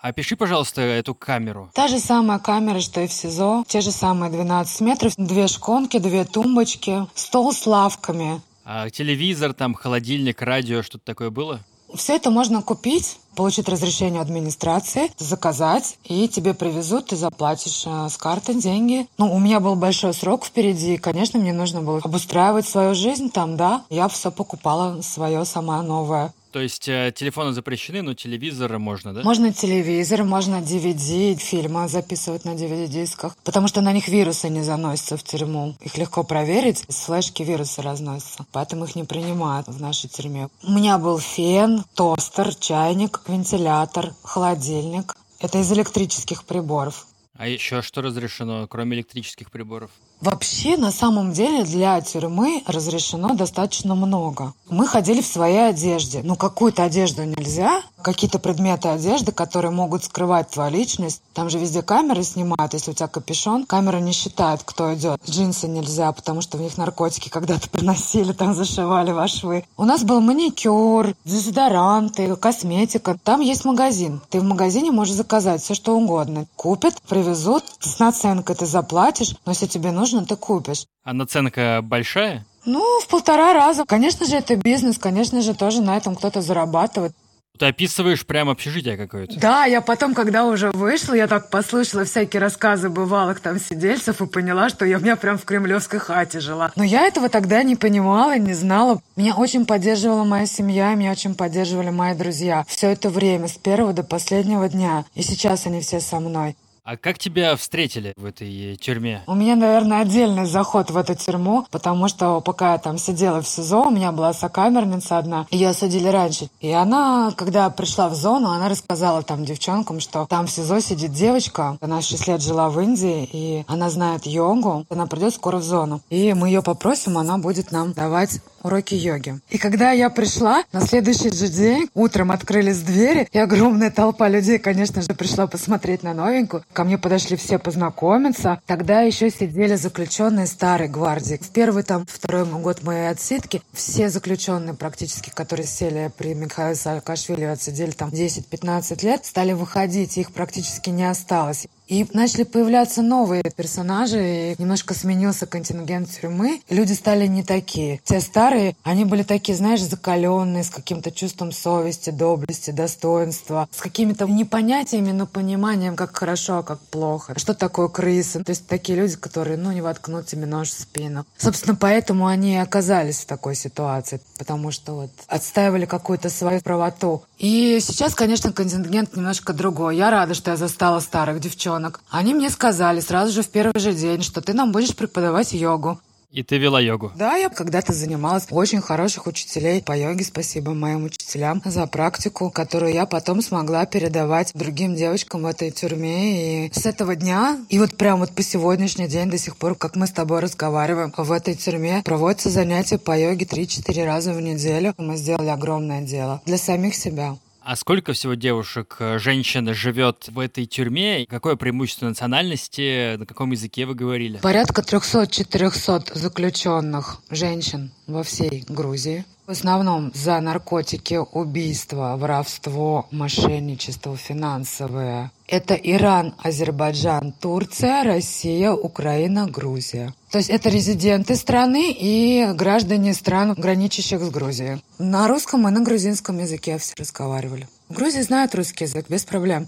Опиши, пожалуйста, эту камеру. Та же самая камера, что и в СИЗО. Те же самые 12 метров, две шконки, две тумбочки, стол с лавками. А телевизор, там, холодильник, радио, что-то такое было? Все это можно купить, получить разрешение администрации, заказать, и тебе привезут, ты заплатишь э, с карты деньги. Ну, у меня был большой срок впереди, и, конечно, мне нужно было обустраивать свою жизнь там, да. Я все покупала свое сама новое. То есть э, телефоны запрещены, но телевизор можно, да? Можно телевизор, можно DVD, фильмы записывать на DVD-дисках, потому что на них вирусы не заносятся в тюрьму. Их легко проверить, с флешки вирусы разносятся, поэтому их не принимают в нашей тюрьме. У меня был фен, тостер, чайник, вентилятор, холодильник. Это из электрических приборов. А еще что разрешено, кроме электрических приборов? Вообще, на самом деле, для тюрьмы разрешено достаточно много. Мы ходили в своей одежде. Ну, какую-то одежду нельзя, какие-то предметы одежды, которые могут скрывать твою личность. Там же везде камеры снимают. Если у тебя капюшон, камера не считает, кто идет. Джинсы нельзя, потому что в них наркотики когда-то [laughs] приносили, там зашивали во швы. У нас был маникюр, дезодоранты, косметика. Там есть магазин. Ты в магазине можешь заказать все, что угодно. Купят, привезут, с наценкой ты заплатишь, но если тебе нужно, нужно, ты купишь. А наценка большая? Ну, в полтора раза. Конечно же, это бизнес, конечно же, тоже на этом кто-то зарабатывает. Ты описываешь прям общежитие какое-то. Да, я потом, когда уже вышла, я так послушала всякие рассказы бывалых там сидельцев и поняла, что я у меня прям в кремлевской хате жила. Но я этого тогда не понимала, не знала. Меня очень поддерживала моя семья, меня очень поддерживали мои друзья. Все это время, с первого до последнего дня. И сейчас они все со мной. А как тебя встретили в этой тюрьме? У меня, наверное, отдельный заход в эту тюрьму, потому что пока я там сидела в СИЗО, у меня была сокамерница одна, ее осудили раньше. И она, когда пришла в зону, она рассказала там девчонкам, что там в СИЗО сидит девочка, она 6 лет жила в Индии, и она знает йогу, она придет скоро в зону. И мы ее попросим, она будет нам давать уроки йоги. И когда я пришла, на следующий же день утром открылись двери, и огромная толпа людей, конечно же, пришла посмотреть на новенькую. Ко мне подошли все познакомиться. Тогда еще сидели заключенные старой гвардии. В первый там, второй год моей отсидки все заключенные практически, которые сели при Михаиле Саакашвили, отсидели там 10-15 лет, стали выходить, их практически не осталось. И начали появляться новые персонажи, и немножко сменился контингент тюрьмы. Люди стали не такие. Те старые, они были такие, знаешь, закаленные, с каким-то чувством совести, доблести, достоинства, с какими-то не понятиями, но пониманием, как хорошо, а как плохо. Что такое крыса? То есть такие люди, которые, ну, не воткнут тебе нож в спину. Собственно, поэтому они и оказались в такой ситуации, потому что вот отстаивали какую-то свою правоту. И сейчас, конечно, контингент немножко другой. Я рада, что я застала старых девчонок. Они мне сказали сразу же в первый же день, что ты нам будешь преподавать йогу. И ты вела йогу? Да, я когда-то занималась очень хороших учителей по йоге. Спасибо моим учителям за практику, которую я потом смогла передавать другим девочкам в этой тюрьме. И с этого дня, и вот прям вот по сегодняшний день до сих пор, как мы с тобой разговариваем, в этой тюрьме проводятся занятия по йоге 3-4 раза в неделю. Мы сделали огромное дело для самих себя. А сколько всего девушек, э, женщин живет в этой тюрьме? Какое преимущество национальности? На каком языке вы говорили? Порядка 300-400 заключенных женщин во всей Грузии. В основном за наркотики, убийства, воровство, мошенничество финансовое. Это Иран, Азербайджан, Турция, Россия, Украина, Грузия. То есть это резиденты страны и граждане стран, граничащих с Грузией. На русском и на грузинском языке все разговаривали. В Грузии знают русский язык без проблем.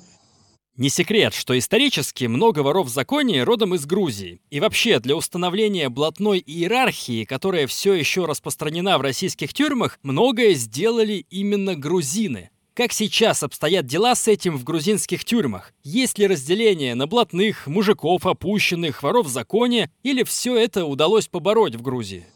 Не секрет, что исторически много воров в законе родом из Грузии. И вообще, для установления блатной иерархии, которая все еще распространена в российских тюрьмах, многое сделали именно грузины. Как сейчас обстоят дела с этим в грузинских тюрьмах? Есть ли разделение на блатных, мужиков, опущенных, воров в законе, или все это удалось побороть в Грузии?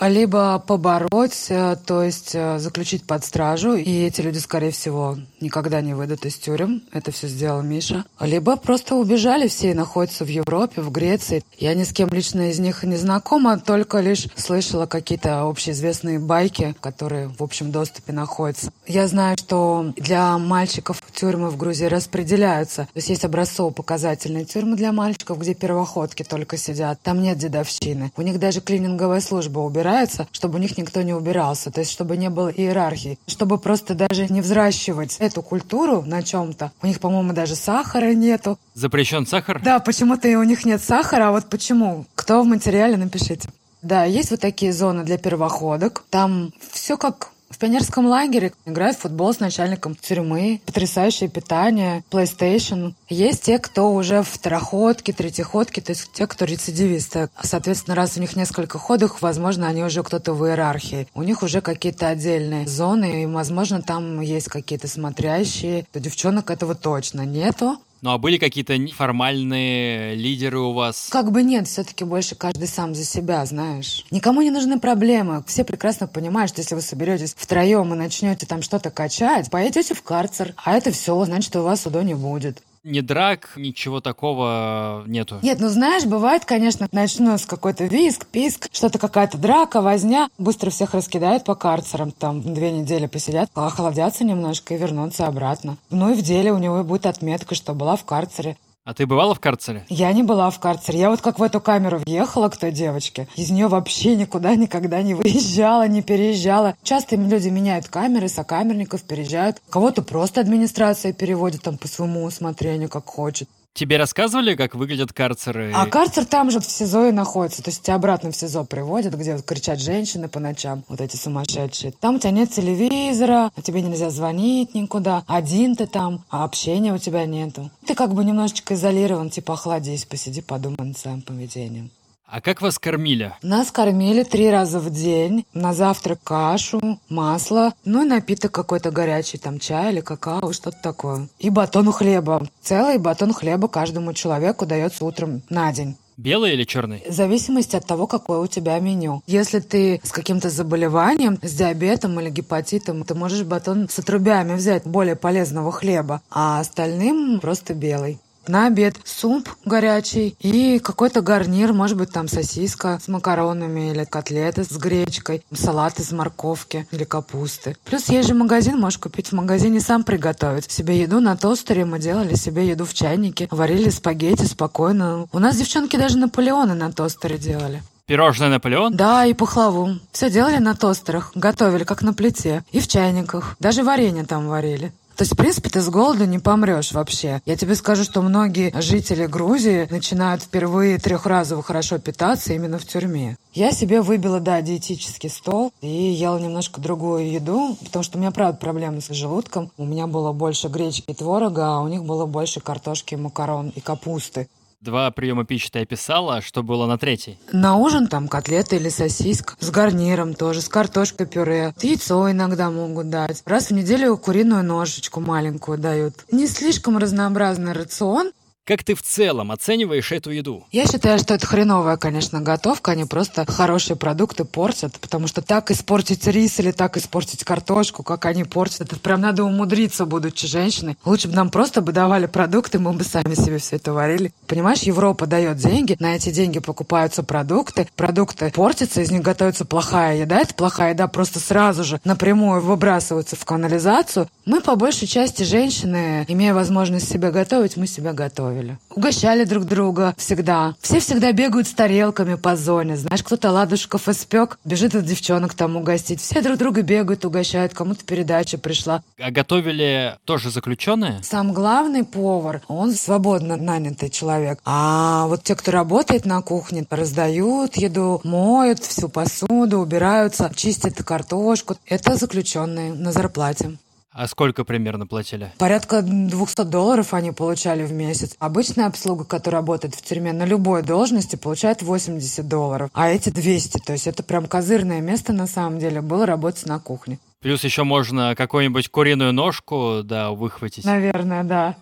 Либо побороть, э, то есть э, заключить под стражу, и эти люди, скорее всего, никогда не выйдут из тюрем. Это все сделал Миша. Либо просто убежали все и находятся в Европе, в Греции. Я ни с кем лично из них не знакома, только лишь слышала какие-то общеизвестные байки, которые в общем доступе находятся. Я знаю, что для мальчиков тюрьмы в Грузии распределяются. То есть есть образцово-показательные тюрьмы для мальчиков, где первоходки только сидят. Там нет дедовщины. У них даже клининговая служба убирает убирается, чтобы у них никто не убирался, то есть чтобы не было иерархии, чтобы просто даже не взращивать эту культуру на чем-то. У них, по-моему, даже сахара нету. Запрещен сахар? Да, почему-то у них нет сахара, а вот почему? Кто в материале, напишите. Да, есть вот такие зоны для первоходок. Там все как в пионерском лагере играют в футбол с начальником тюрьмы, потрясающее питание, PlayStation. Есть те, кто уже в второходке, третьеходке, то есть те, кто рецидивисты. Соответственно, раз у них несколько ходов, возможно, они уже кто-то в иерархии. У них уже какие-то отдельные зоны, и, возможно, там есть какие-то смотрящие. У девчонок этого точно нету. Ну а были какие-то формальные лидеры у вас? Как бы нет, все-таки больше каждый сам за себя, знаешь. Никому не нужны проблемы. Все прекрасно понимают, что если вы соберетесь втроем и начнете там что-то качать, пойдете в карцер, а это все, значит, у вас суда не будет ни драк, ничего такого нету. Нет, ну знаешь, бывает, конечно, начну с какой-то виск, писк, что-то какая-то драка, возня, быстро всех раскидают по карцерам, там две недели посидят, охладятся немножко и вернутся обратно. Ну и в деле у него будет отметка, что была в карцере. А ты бывала в карцере? Я не была в карцере. Я вот как в эту камеру въехала к той девочке. Из нее вообще никуда никогда не выезжала, не переезжала. Часто люди меняют камеры, сокамерников переезжают. Кого-то просто администрация переводит там по своему усмотрению, как хочет. Тебе рассказывали, как выглядят карцеры? А карцер там же в СИЗО и находится. То есть тебя обратно в СИЗО приводят, где кричат женщины по ночам, вот эти сумасшедшие. Там у тебя нет телевизора, а тебе нельзя звонить никуда. Один ты там, а общения у тебя нету. Ты как бы немножечко изолирован, типа охладись, посиди, подумай над своим поведением. А как вас кормили? Нас кормили три раза в день. На завтрак кашу, масло, ну и напиток какой-то горячий, там чай или какао, что-то такое. И батон хлеба. Целый батон хлеба каждому человеку дается утром на день. Белый или черный? В зависимости от того, какое у тебя меню. Если ты с каким-то заболеванием, с диабетом или гепатитом, ты можешь батон с отрубями взять более полезного хлеба, а остальным просто белый. На обед суп горячий и какой-то гарнир, может быть, там сосиска с макаронами или котлеты с гречкой, салат из морковки или капусты. Плюс есть же магазин, можешь купить в магазине сам приготовить. Себе еду на тостере мы делали себе еду в чайнике, варили спагетти спокойно. У нас девчонки даже Наполеоны на тостере делали. Пирожное Наполеон? Да, и пахлаву. Все делали на тостерах, готовили как на плите. И в чайниках. Даже варенье там варили. То есть, в принципе, ты с голоду не помрешь вообще. Я тебе скажу, что многие жители Грузии начинают впервые трехразово хорошо питаться именно в тюрьме. Я себе выбила, да, диетический стол и ела немножко другую еду, потому что у меня, правда, проблемы с желудком. У меня было больше гречки и творога, а у них было больше картошки, макарон и капусты. Два приема пищи ты описала, что было на третий? На ужин там котлеты или сосиска. С гарниром тоже, с картошкой пюре. Яйцо иногда могут дать. Раз в неделю куриную ножечку маленькую дают. Не слишком разнообразный рацион, как ты в целом оцениваешь эту еду? Я считаю, что это хреновая, конечно, готовка. Они просто хорошие продукты портят, потому что так испортить рис или так испортить картошку, как они портят, это прям надо умудриться, будучи женщиной. Лучше бы нам просто бы давали продукты, мы бы сами себе все это варили. Понимаешь, Европа дает деньги, на эти деньги покупаются продукты, продукты портятся, из них готовится плохая еда. Эта плохая еда просто сразу же напрямую выбрасывается в канализацию. Мы, по большей части, женщины, имея возможность себя готовить, мы себя готовим готовили. Угощали друг друга всегда. Все всегда бегают с тарелками по зоне. Знаешь, кто-то ладушков испек, бежит от девчонок там угостить. Все друг друга бегают, угощают, кому-то передача пришла. А готовили тоже заключенные? Сам главный повар, он свободно нанятый человек. А вот те, кто работает на кухне, раздают еду, моют всю посуду, убираются, чистят картошку. Это заключенные на зарплате. А сколько примерно платили? Порядка 200 долларов они получали в месяц. Обычная обслуга, которая работает в тюрьме на любой должности, получает 80 долларов, а эти 200. То есть это прям козырное место на самом деле было работать на кухне. Плюс еще можно какую-нибудь куриную ножку, да, выхватить. Наверное, да.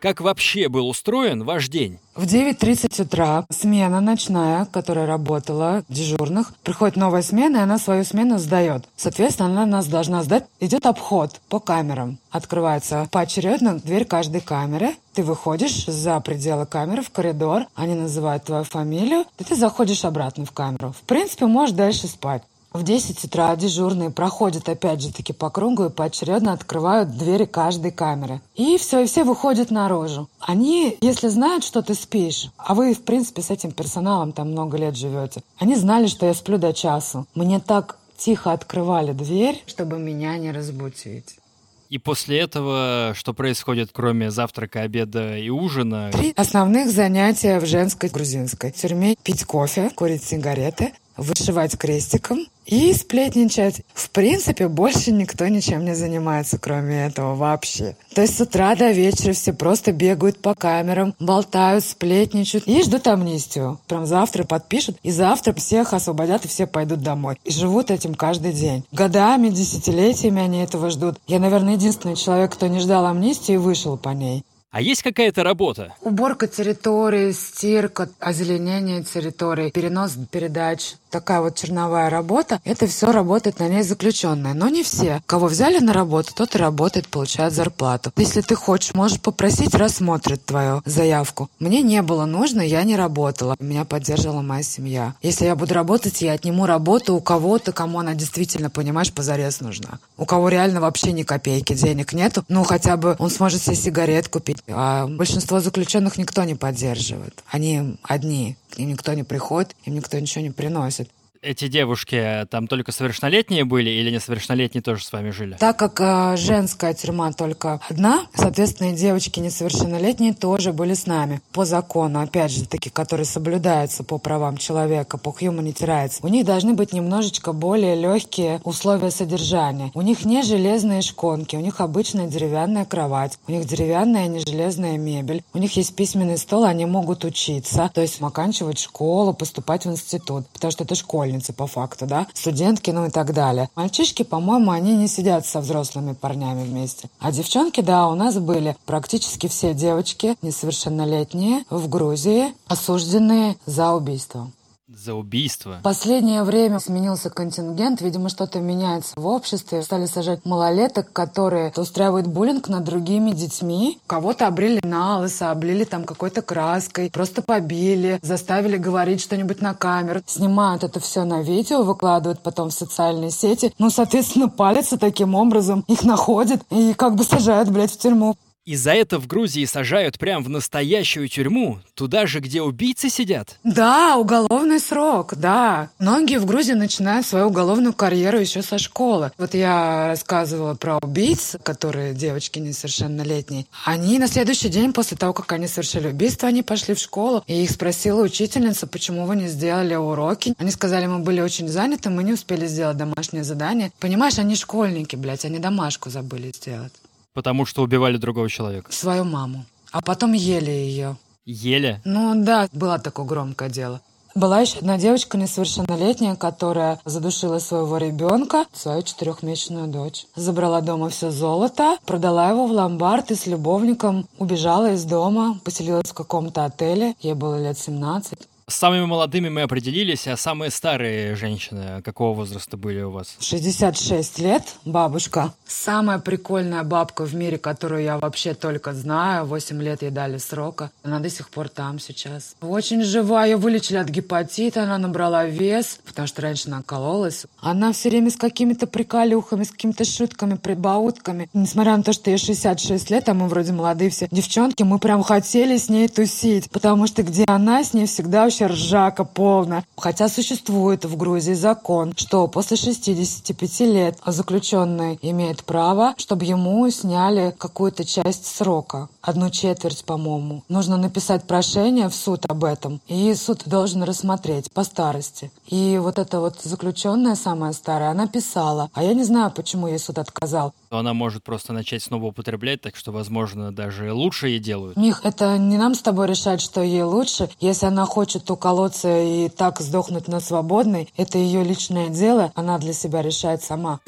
Как вообще был устроен ваш день? В 9.30 утра смена ночная, которая работала, дежурных, приходит новая смена, и она свою смену сдает. Соответственно, она нас должна сдать. Идет обход по камерам. Открывается поочередно дверь каждой камеры. Ты выходишь за пределы камеры в коридор, они называют твою фамилию, и ты заходишь обратно в камеру. В принципе, можешь дальше спать. В 10 утра дежурные проходят опять же таки по кругу и поочередно открывают двери каждой камеры. И все, и все выходят наружу. Они, если знают, что ты спишь, а вы, в принципе, с этим персоналом там много лет живете, они знали, что я сплю до часу. Мне так тихо открывали дверь, чтобы меня не разбудить. И после этого что происходит, кроме завтрака, обеда и ужина? Три основных занятия в женской грузинской тюрьме. Пить кофе, курить сигареты, вышивать крестиком и сплетничать. В принципе, больше никто ничем не занимается, кроме этого вообще. То есть с утра до вечера все просто бегают по камерам, болтают, сплетничают и ждут амнистию. Прям завтра подпишут, и завтра всех освободят, и все пойдут домой. И живут этим каждый день. Годами, десятилетиями они этого ждут. Я, наверное, единственный человек, кто не ждал амнистии и вышел по ней. А есть какая-то работа? Уборка территории, стирка, озеленение территории, перенос передач. Такая вот черновая работа. Это все работает на ней заключенные. Но не все. Кого взяли на работу, тот и работает, получает зарплату. Если ты хочешь, можешь попросить, рассмотрит твою заявку. Мне не было нужно, я не работала. Меня поддерживала моя семья. Если я буду работать, я отниму работу у кого-то, кому она действительно, понимаешь, позарез нужна. У кого реально вообще ни копейки денег нету, ну хотя бы он сможет себе сигарет купить а большинство заключенных никто не поддерживает. Они одни, ним никто не приходит, им никто ничего не приносит эти девушки там только совершеннолетние были или несовершеннолетние тоже с вами жили? Так как э, женская тюрьма только одна, соответственно, и девочки несовершеннолетние тоже были с нами. По закону, опять же, таки, который соблюдается по правам человека, по humanity rights, у них должны быть немножечко более легкие условия содержания. У них не железные шконки, у них обычная деревянная кровать, у них деревянная, не железная мебель, у них есть письменный стол, они могут учиться, то есть оканчивать школу, поступать в институт, потому что это школа школьницы по факту, да, студентки, ну и так далее. Мальчишки, по-моему, они не сидят со взрослыми парнями вместе. А девчонки, да, у нас были практически все девочки несовершеннолетние в Грузии, осужденные за убийство за убийство. Последнее время сменился контингент, видимо, что-то меняется в обществе. Стали сажать малолеток, которые устраивают буллинг над другими детьми. Кого-то обрели на лысо, облили там какой-то краской, просто побили, заставили говорить что-нибудь на камеру. Снимают это все на видео, выкладывают потом в социальные сети. Ну, соответственно, палятся таким образом, их находят и как бы сажают, блядь, в тюрьму. И за это в Грузии сажают прям в настоящую тюрьму, туда же, где убийцы сидят? Да, уголовный срок, да. Многие в Грузии начинают свою уголовную карьеру еще со школы. Вот я рассказывала про убийц, которые девочки несовершеннолетние. Они на следующий день после того, как они совершили убийство, они пошли в школу. И их спросила учительница, почему вы не сделали уроки. Они сказали, мы были очень заняты, мы не успели сделать домашнее задание. Понимаешь, они школьники, блядь, они домашку забыли сделать. Потому что убивали другого человека. Свою маму. А потом ели ее. Ели? Ну да, было такое громкое дело. Была еще одна девочка несовершеннолетняя, которая задушила своего ребенка, свою четырехмесячную дочь. Забрала дома все золото, продала его в ломбард и с любовником убежала из дома, поселилась в каком-то отеле. Ей было лет 17. С самыми молодыми мы определились, а самые старые женщины какого возраста были у вас? 66 лет, бабушка. Самая прикольная бабка в мире, которую я вообще только знаю. 8 лет ей дали срока. Она до сих пор там сейчас. Очень живая. Ее вылечили от гепатита, она набрала вес, потому что раньше она кололась. Она все время с какими-то приколюхами, с какими-то шутками, прибаутками. Несмотря на то, что ей 66 лет, а мы вроде молодые все девчонки, мы прям хотели с ней тусить, потому что где она, с ней всегда очень вообще ржака полная. Хотя существует в Грузии закон, что после 65 лет заключенный имеет право, чтобы ему сняли какую-то часть срока. Одну четверть, по-моему. Нужно написать прошение в суд об этом, и суд должен рассмотреть по старости. И вот эта вот заключенная, самая старая, она писала. А я не знаю, почему ей суд отказал. Она может просто начать снова употреблять, так что, возможно, даже лучше ей делают. Мих, это не нам с тобой решать, что ей лучше. Если она хочет уколоться и так сдохнуть на свободной, это ее личное дело, она для себя решает сама.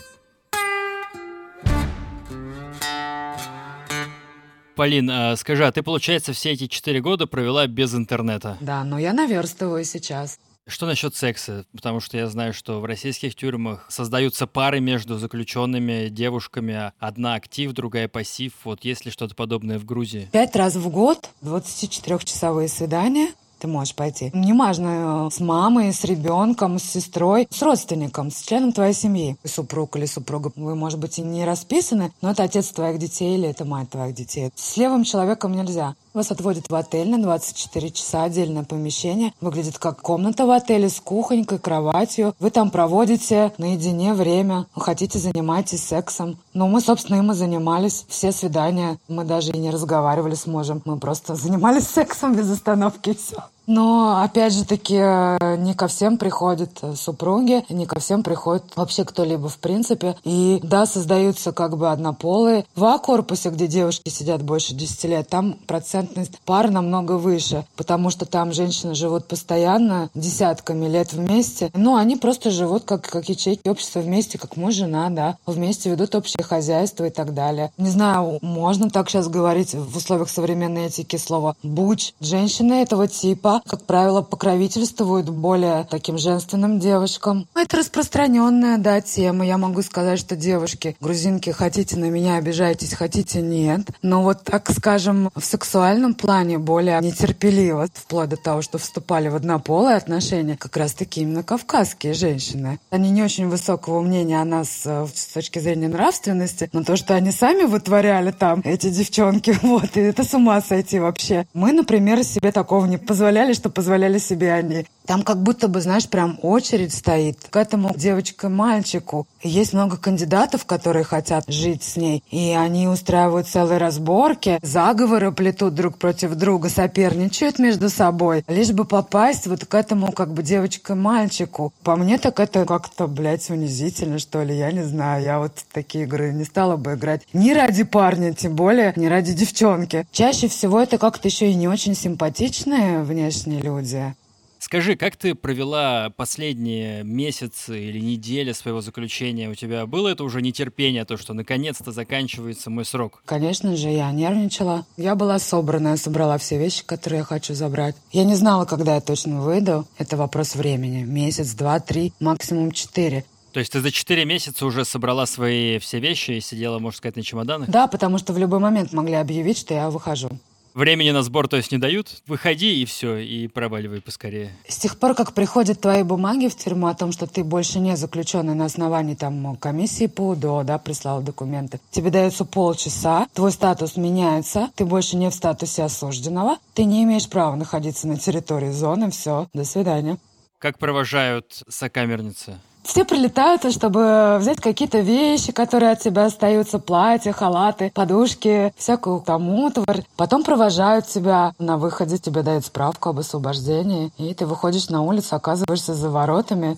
Полин, а скажи, а ты, получается, все эти четыре года провела без интернета? Да, но я наверстываю сейчас. Что насчет секса? Потому что я знаю, что в российских тюрьмах создаются пары между заключенными девушками. Одна актив, другая пассив. Вот есть ли что-то подобное в Грузии? Пять раз в год 24-часовые свидания ты можешь пойти. Неважно, с мамой, с ребенком, с сестрой, с родственником, с членом твоей семьи. Супруг или супруга, вы, может быть, и не расписаны, но это отец твоих детей или это мать твоих детей. С левым человеком нельзя. Вас отводят в отель на 24 часа, отдельное помещение. Выглядит как комната в отеле с кухонькой, кроватью. Вы там проводите наедине время. Хотите, занимайтесь сексом. Но мы, собственно, им и занимались. Все свидания. Мы даже и не разговаривали с мужем. Мы просто занимались [laughs] сексом без остановки и все. Но, опять же таки, не ко всем приходят супруги, не ко всем приходит вообще кто-либо в принципе. И да, создаются как бы однополые. В А-корпусе, где девушки сидят больше 10 лет, там процентность пар намного выше, потому что там женщины живут постоянно, десятками лет вместе. Ну, они просто живут как, как ячейки общества вместе, как муж, жена, да, вместе ведут общее хозяйство и так далее. Не знаю, можно так сейчас говорить в условиях современной этики слово «буч». Женщины этого типа как правило, покровительствуют более таким женственным девушкам. Это распространенная, да, тема. Я могу сказать, что девушки, грузинки, хотите на меня обижайтесь, хотите нет. Но вот, так скажем, в сексуальном плане более нетерпеливо, вплоть до того, что вступали в однополые отношения, как раз-таки именно кавказские женщины. Они не очень высокого мнения о нас э, с точки зрения нравственности, но то, что они сами вытворяли там, эти девчонки, [laughs] вот, и это с ума сойти вообще. Мы, например, себе такого не позволяем позволяли, что позволяли себе они. Там как будто бы, знаешь, прям очередь стоит к этому девочке-мальчику. Есть много кандидатов, которые хотят жить с ней. И они устраивают целые разборки, заговоры плетут друг против друга, соперничают между собой, лишь бы попасть вот к этому как бы девочке-мальчику. По мне так это как-то, блядь, унизительно, что ли. Я не знаю, я вот такие игры не стала бы играть. Ни ради парня, тем более, ни ради девчонки. Чаще всего это как-то еще и не очень симпатичные внешние люди. Скажи, как ты провела последние месяцы или недели своего заключения? У тебя было это уже нетерпение, то, что наконец-то заканчивается мой срок? Конечно же, я нервничала. Я была собранная, собрала все вещи, которые я хочу забрать. Я не знала, когда я точно выйду. Это вопрос времени. Месяц, два, три, максимум четыре. То есть ты за четыре месяца уже собрала свои все вещи и сидела, можно сказать, на чемоданах? Да, потому что в любой момент могли объявить, что я выхожу. Времени на сбор, то есть, не дают? Выходи и все, и проваливай поскорее. С тех пор, как приходят твои бумаги в тюрьму о том, что ты больше не заключенный на основании там комиссии по УДО, да, прислал документы, тебе дается полчаса, твой статус меняется, ты больше не в статусе осужденного, ты не имеешь права находиться на территории зоны, все, до свидания. Как провожают сокамерницы? Все прилетают, чтобы взять какие-то вещи, которые от тебя остаются, платья, халаты, подушки, всякую там утварь. Потом провожают тебя на выходе, тебе дают справку об освобождении, и ты выходишь на улицу, оказываешься за воротами.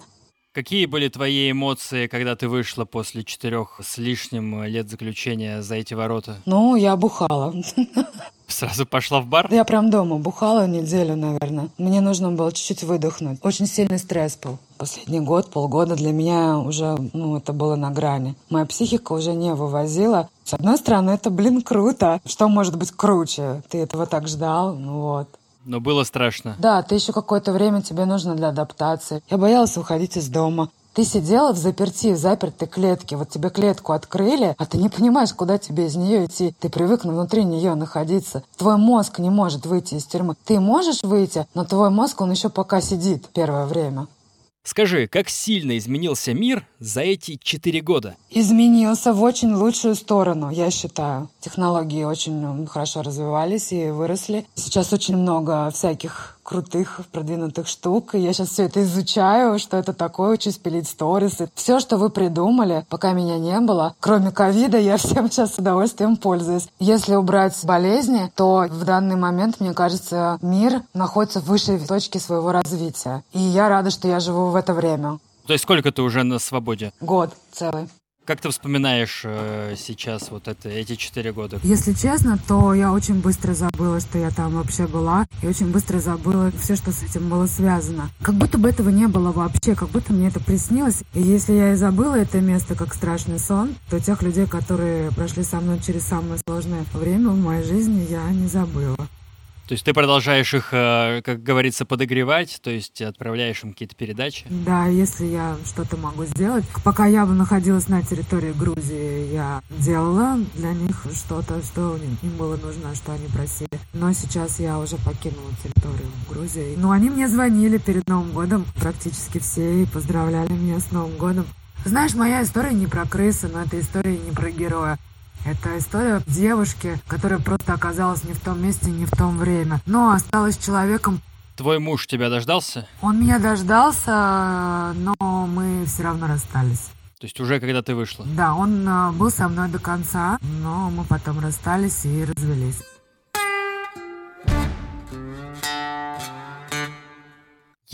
Какие были твои эмоции, когда ты вышла после четырех с лишним лет заключения за эти ворота? Ну, я бухала. [laughs] Сразу пошла в бар? Я прям дома бухала неделю, наверное. Мне нужно было чуть-чуть выдохнуть. Очень сильный стресс был. Последний год, полгода для меня уже, ну, это было на грани. Моя психика уже не вывозила. С одной стороны, это, блин, круто. Что может быть круче? Ты этого так ждал? Ну вот. Но было страшно. Да, ты еще какое-то время тебе нужно для адаптации. Я боялась выходить из дома. Ты сидела в заперти, в запертой клетке. Вот тебе клетку открыли, а ты не понимаешь, куда тебе из нее идти. Ты привык внутри нее находиться. Твой мозг не может выйти из тюрьмы. Ты можешь выйти, но твой мозг, он еще пока сидит первое время. Скажи, как сильно изменился мир за эти четыре года? Изменился в очень лучшую сторону, я считаю. Технологии очень хорошо развивались и выросли. Сейчас очень много всяких крутых, продвинутых штук. И я сейчас все это изучаю, что это такое, учусь пилить сторисы. Все, что вы придумали, пока меня не было, кроме ковида, я всем сейчас с удовольствием пользуюсь. Если убрать болезни, то в данный момент, мне кажется, мир находится в высшей точке своего развития. И я рада, что я живу в это время. То есть сколько ты уже на свободе? Год целый. Как ты вспоминаешь э, сейчас вот это, эти четыре года? Если честно, то я очень быстро забыла, что я там вообще была, и очень быстро забыла все, что с этим было связано. Как будто бы этого не было вообще, как будто мне это приснилось. И если я и забыла это место как страшный сон, то тех людей, которые прошли со мной через самое сложное время в моей жизни, я не забыла. То есть ты продолжаешь их, э, как говорится, подогревать, то есть отправляешь им какие-то передачи? Да, если я что-то могу сделать. Пока я бы находилась на территории Грузии, я делала для них что-то, что им было нужно, что они просили. Но сейчас я уже покинула территорию Грузии. Ну, они мне звонили перед Новым годом, практически все, и поздравляли меня с Новым годом. Знаешь, моя история не про крысы, но это история не про героя. Это история девушки, которая просто оказалась не в том месте, не в том время, но осталась человеком. Твой муж тебя дождался? Он меня дождался, но мы все равно расстались. То есть уже когда ты вышла? Да, он э, был со мной до конца, но мы потом расстались и развелись.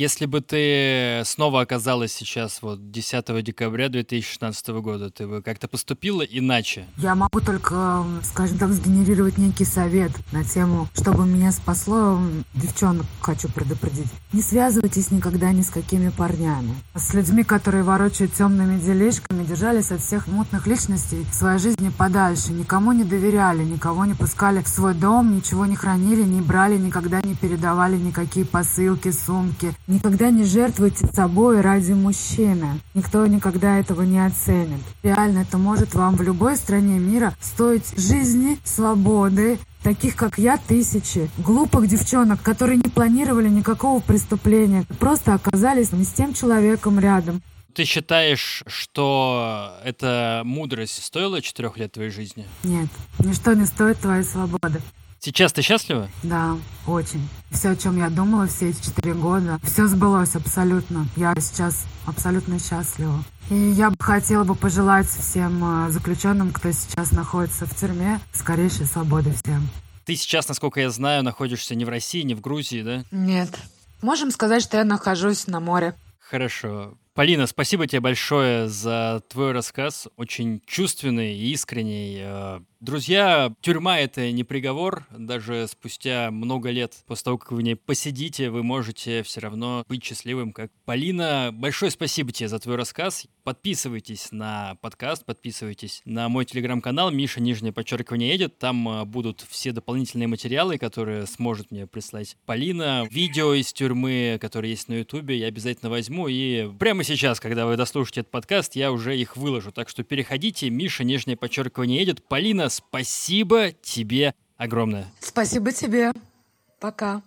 Если бы ты снова оказалась сейчас вот 10 декабря 2016 года, ты бы как-то поступила иначе? Я могу только, скажем так, сгенерировать некий совет на тему, чтобы меня спасло. Девчонок хочу предупредить. Не связывайтесь никогда ни с какими парнями. С людьми, которые ворочают темными делишками, держались от всех мутных личностей в своей жизни подальше. Никому не доверяли, никого не пускали в свой дом, ничего не хранили, не брали, никогда не передавали никакие посылки, сумки, Никогда не жертвуйте собой ради мужчины. Никто никогда этого не оценит. Реально, это может вам в любой стране мира стоить жизни, свободы, Таких, как я, тысячи. Глупых девчонок, которые не планировали никакого преступления. Просто оказались не с тем человеком рядом. Ты считаешь, что эта мудрость стоила четырех лет твоей жизни? Нет, ничто не стоит твоей свободы. Сейчас ты счастлива? Да, очень. Все, о чем я думала все эти четыре года, все сбылось абсолютно. Я сейчас абсолютно счастлива. И я бы хотела бы пожелать всем э, заключенным, кто сейчас находится в тюрьме, скорейшей свободы всем. Ты сейчас, насколько я знаю, находишься не в России, не в Грузии, да? Нет. Можем сказать, что я нахожусь на море. Хорошо. Полина, спасибо тебе большое за твой рассказ. Очень чувственный и искренний. Друзья, тюрьма — это не приговор. Даже спустя много лет после того, как вы в ней посидите, вы можете все равно быть счастливым, как Полина. Большое спасибо тебе за твой рассказ. Подписывайтесь на подкаст, подписывайтесь на мой телеграм-канал Миша Нижнее подчеркивание едет. Там а, будут все дополнительные материалы, которые сможет мне прислать Полина. Видео из тюрьмы, которые есть на ютубе, я обязательно возьму. И прямо сейчас, когда вы дослушаете этот подкаст, я уже их выложу. Так что переходите, Миша Нижнее подчеркивание едет. Полина, спасибо тебе огромное. Спасибо тебе. Пока.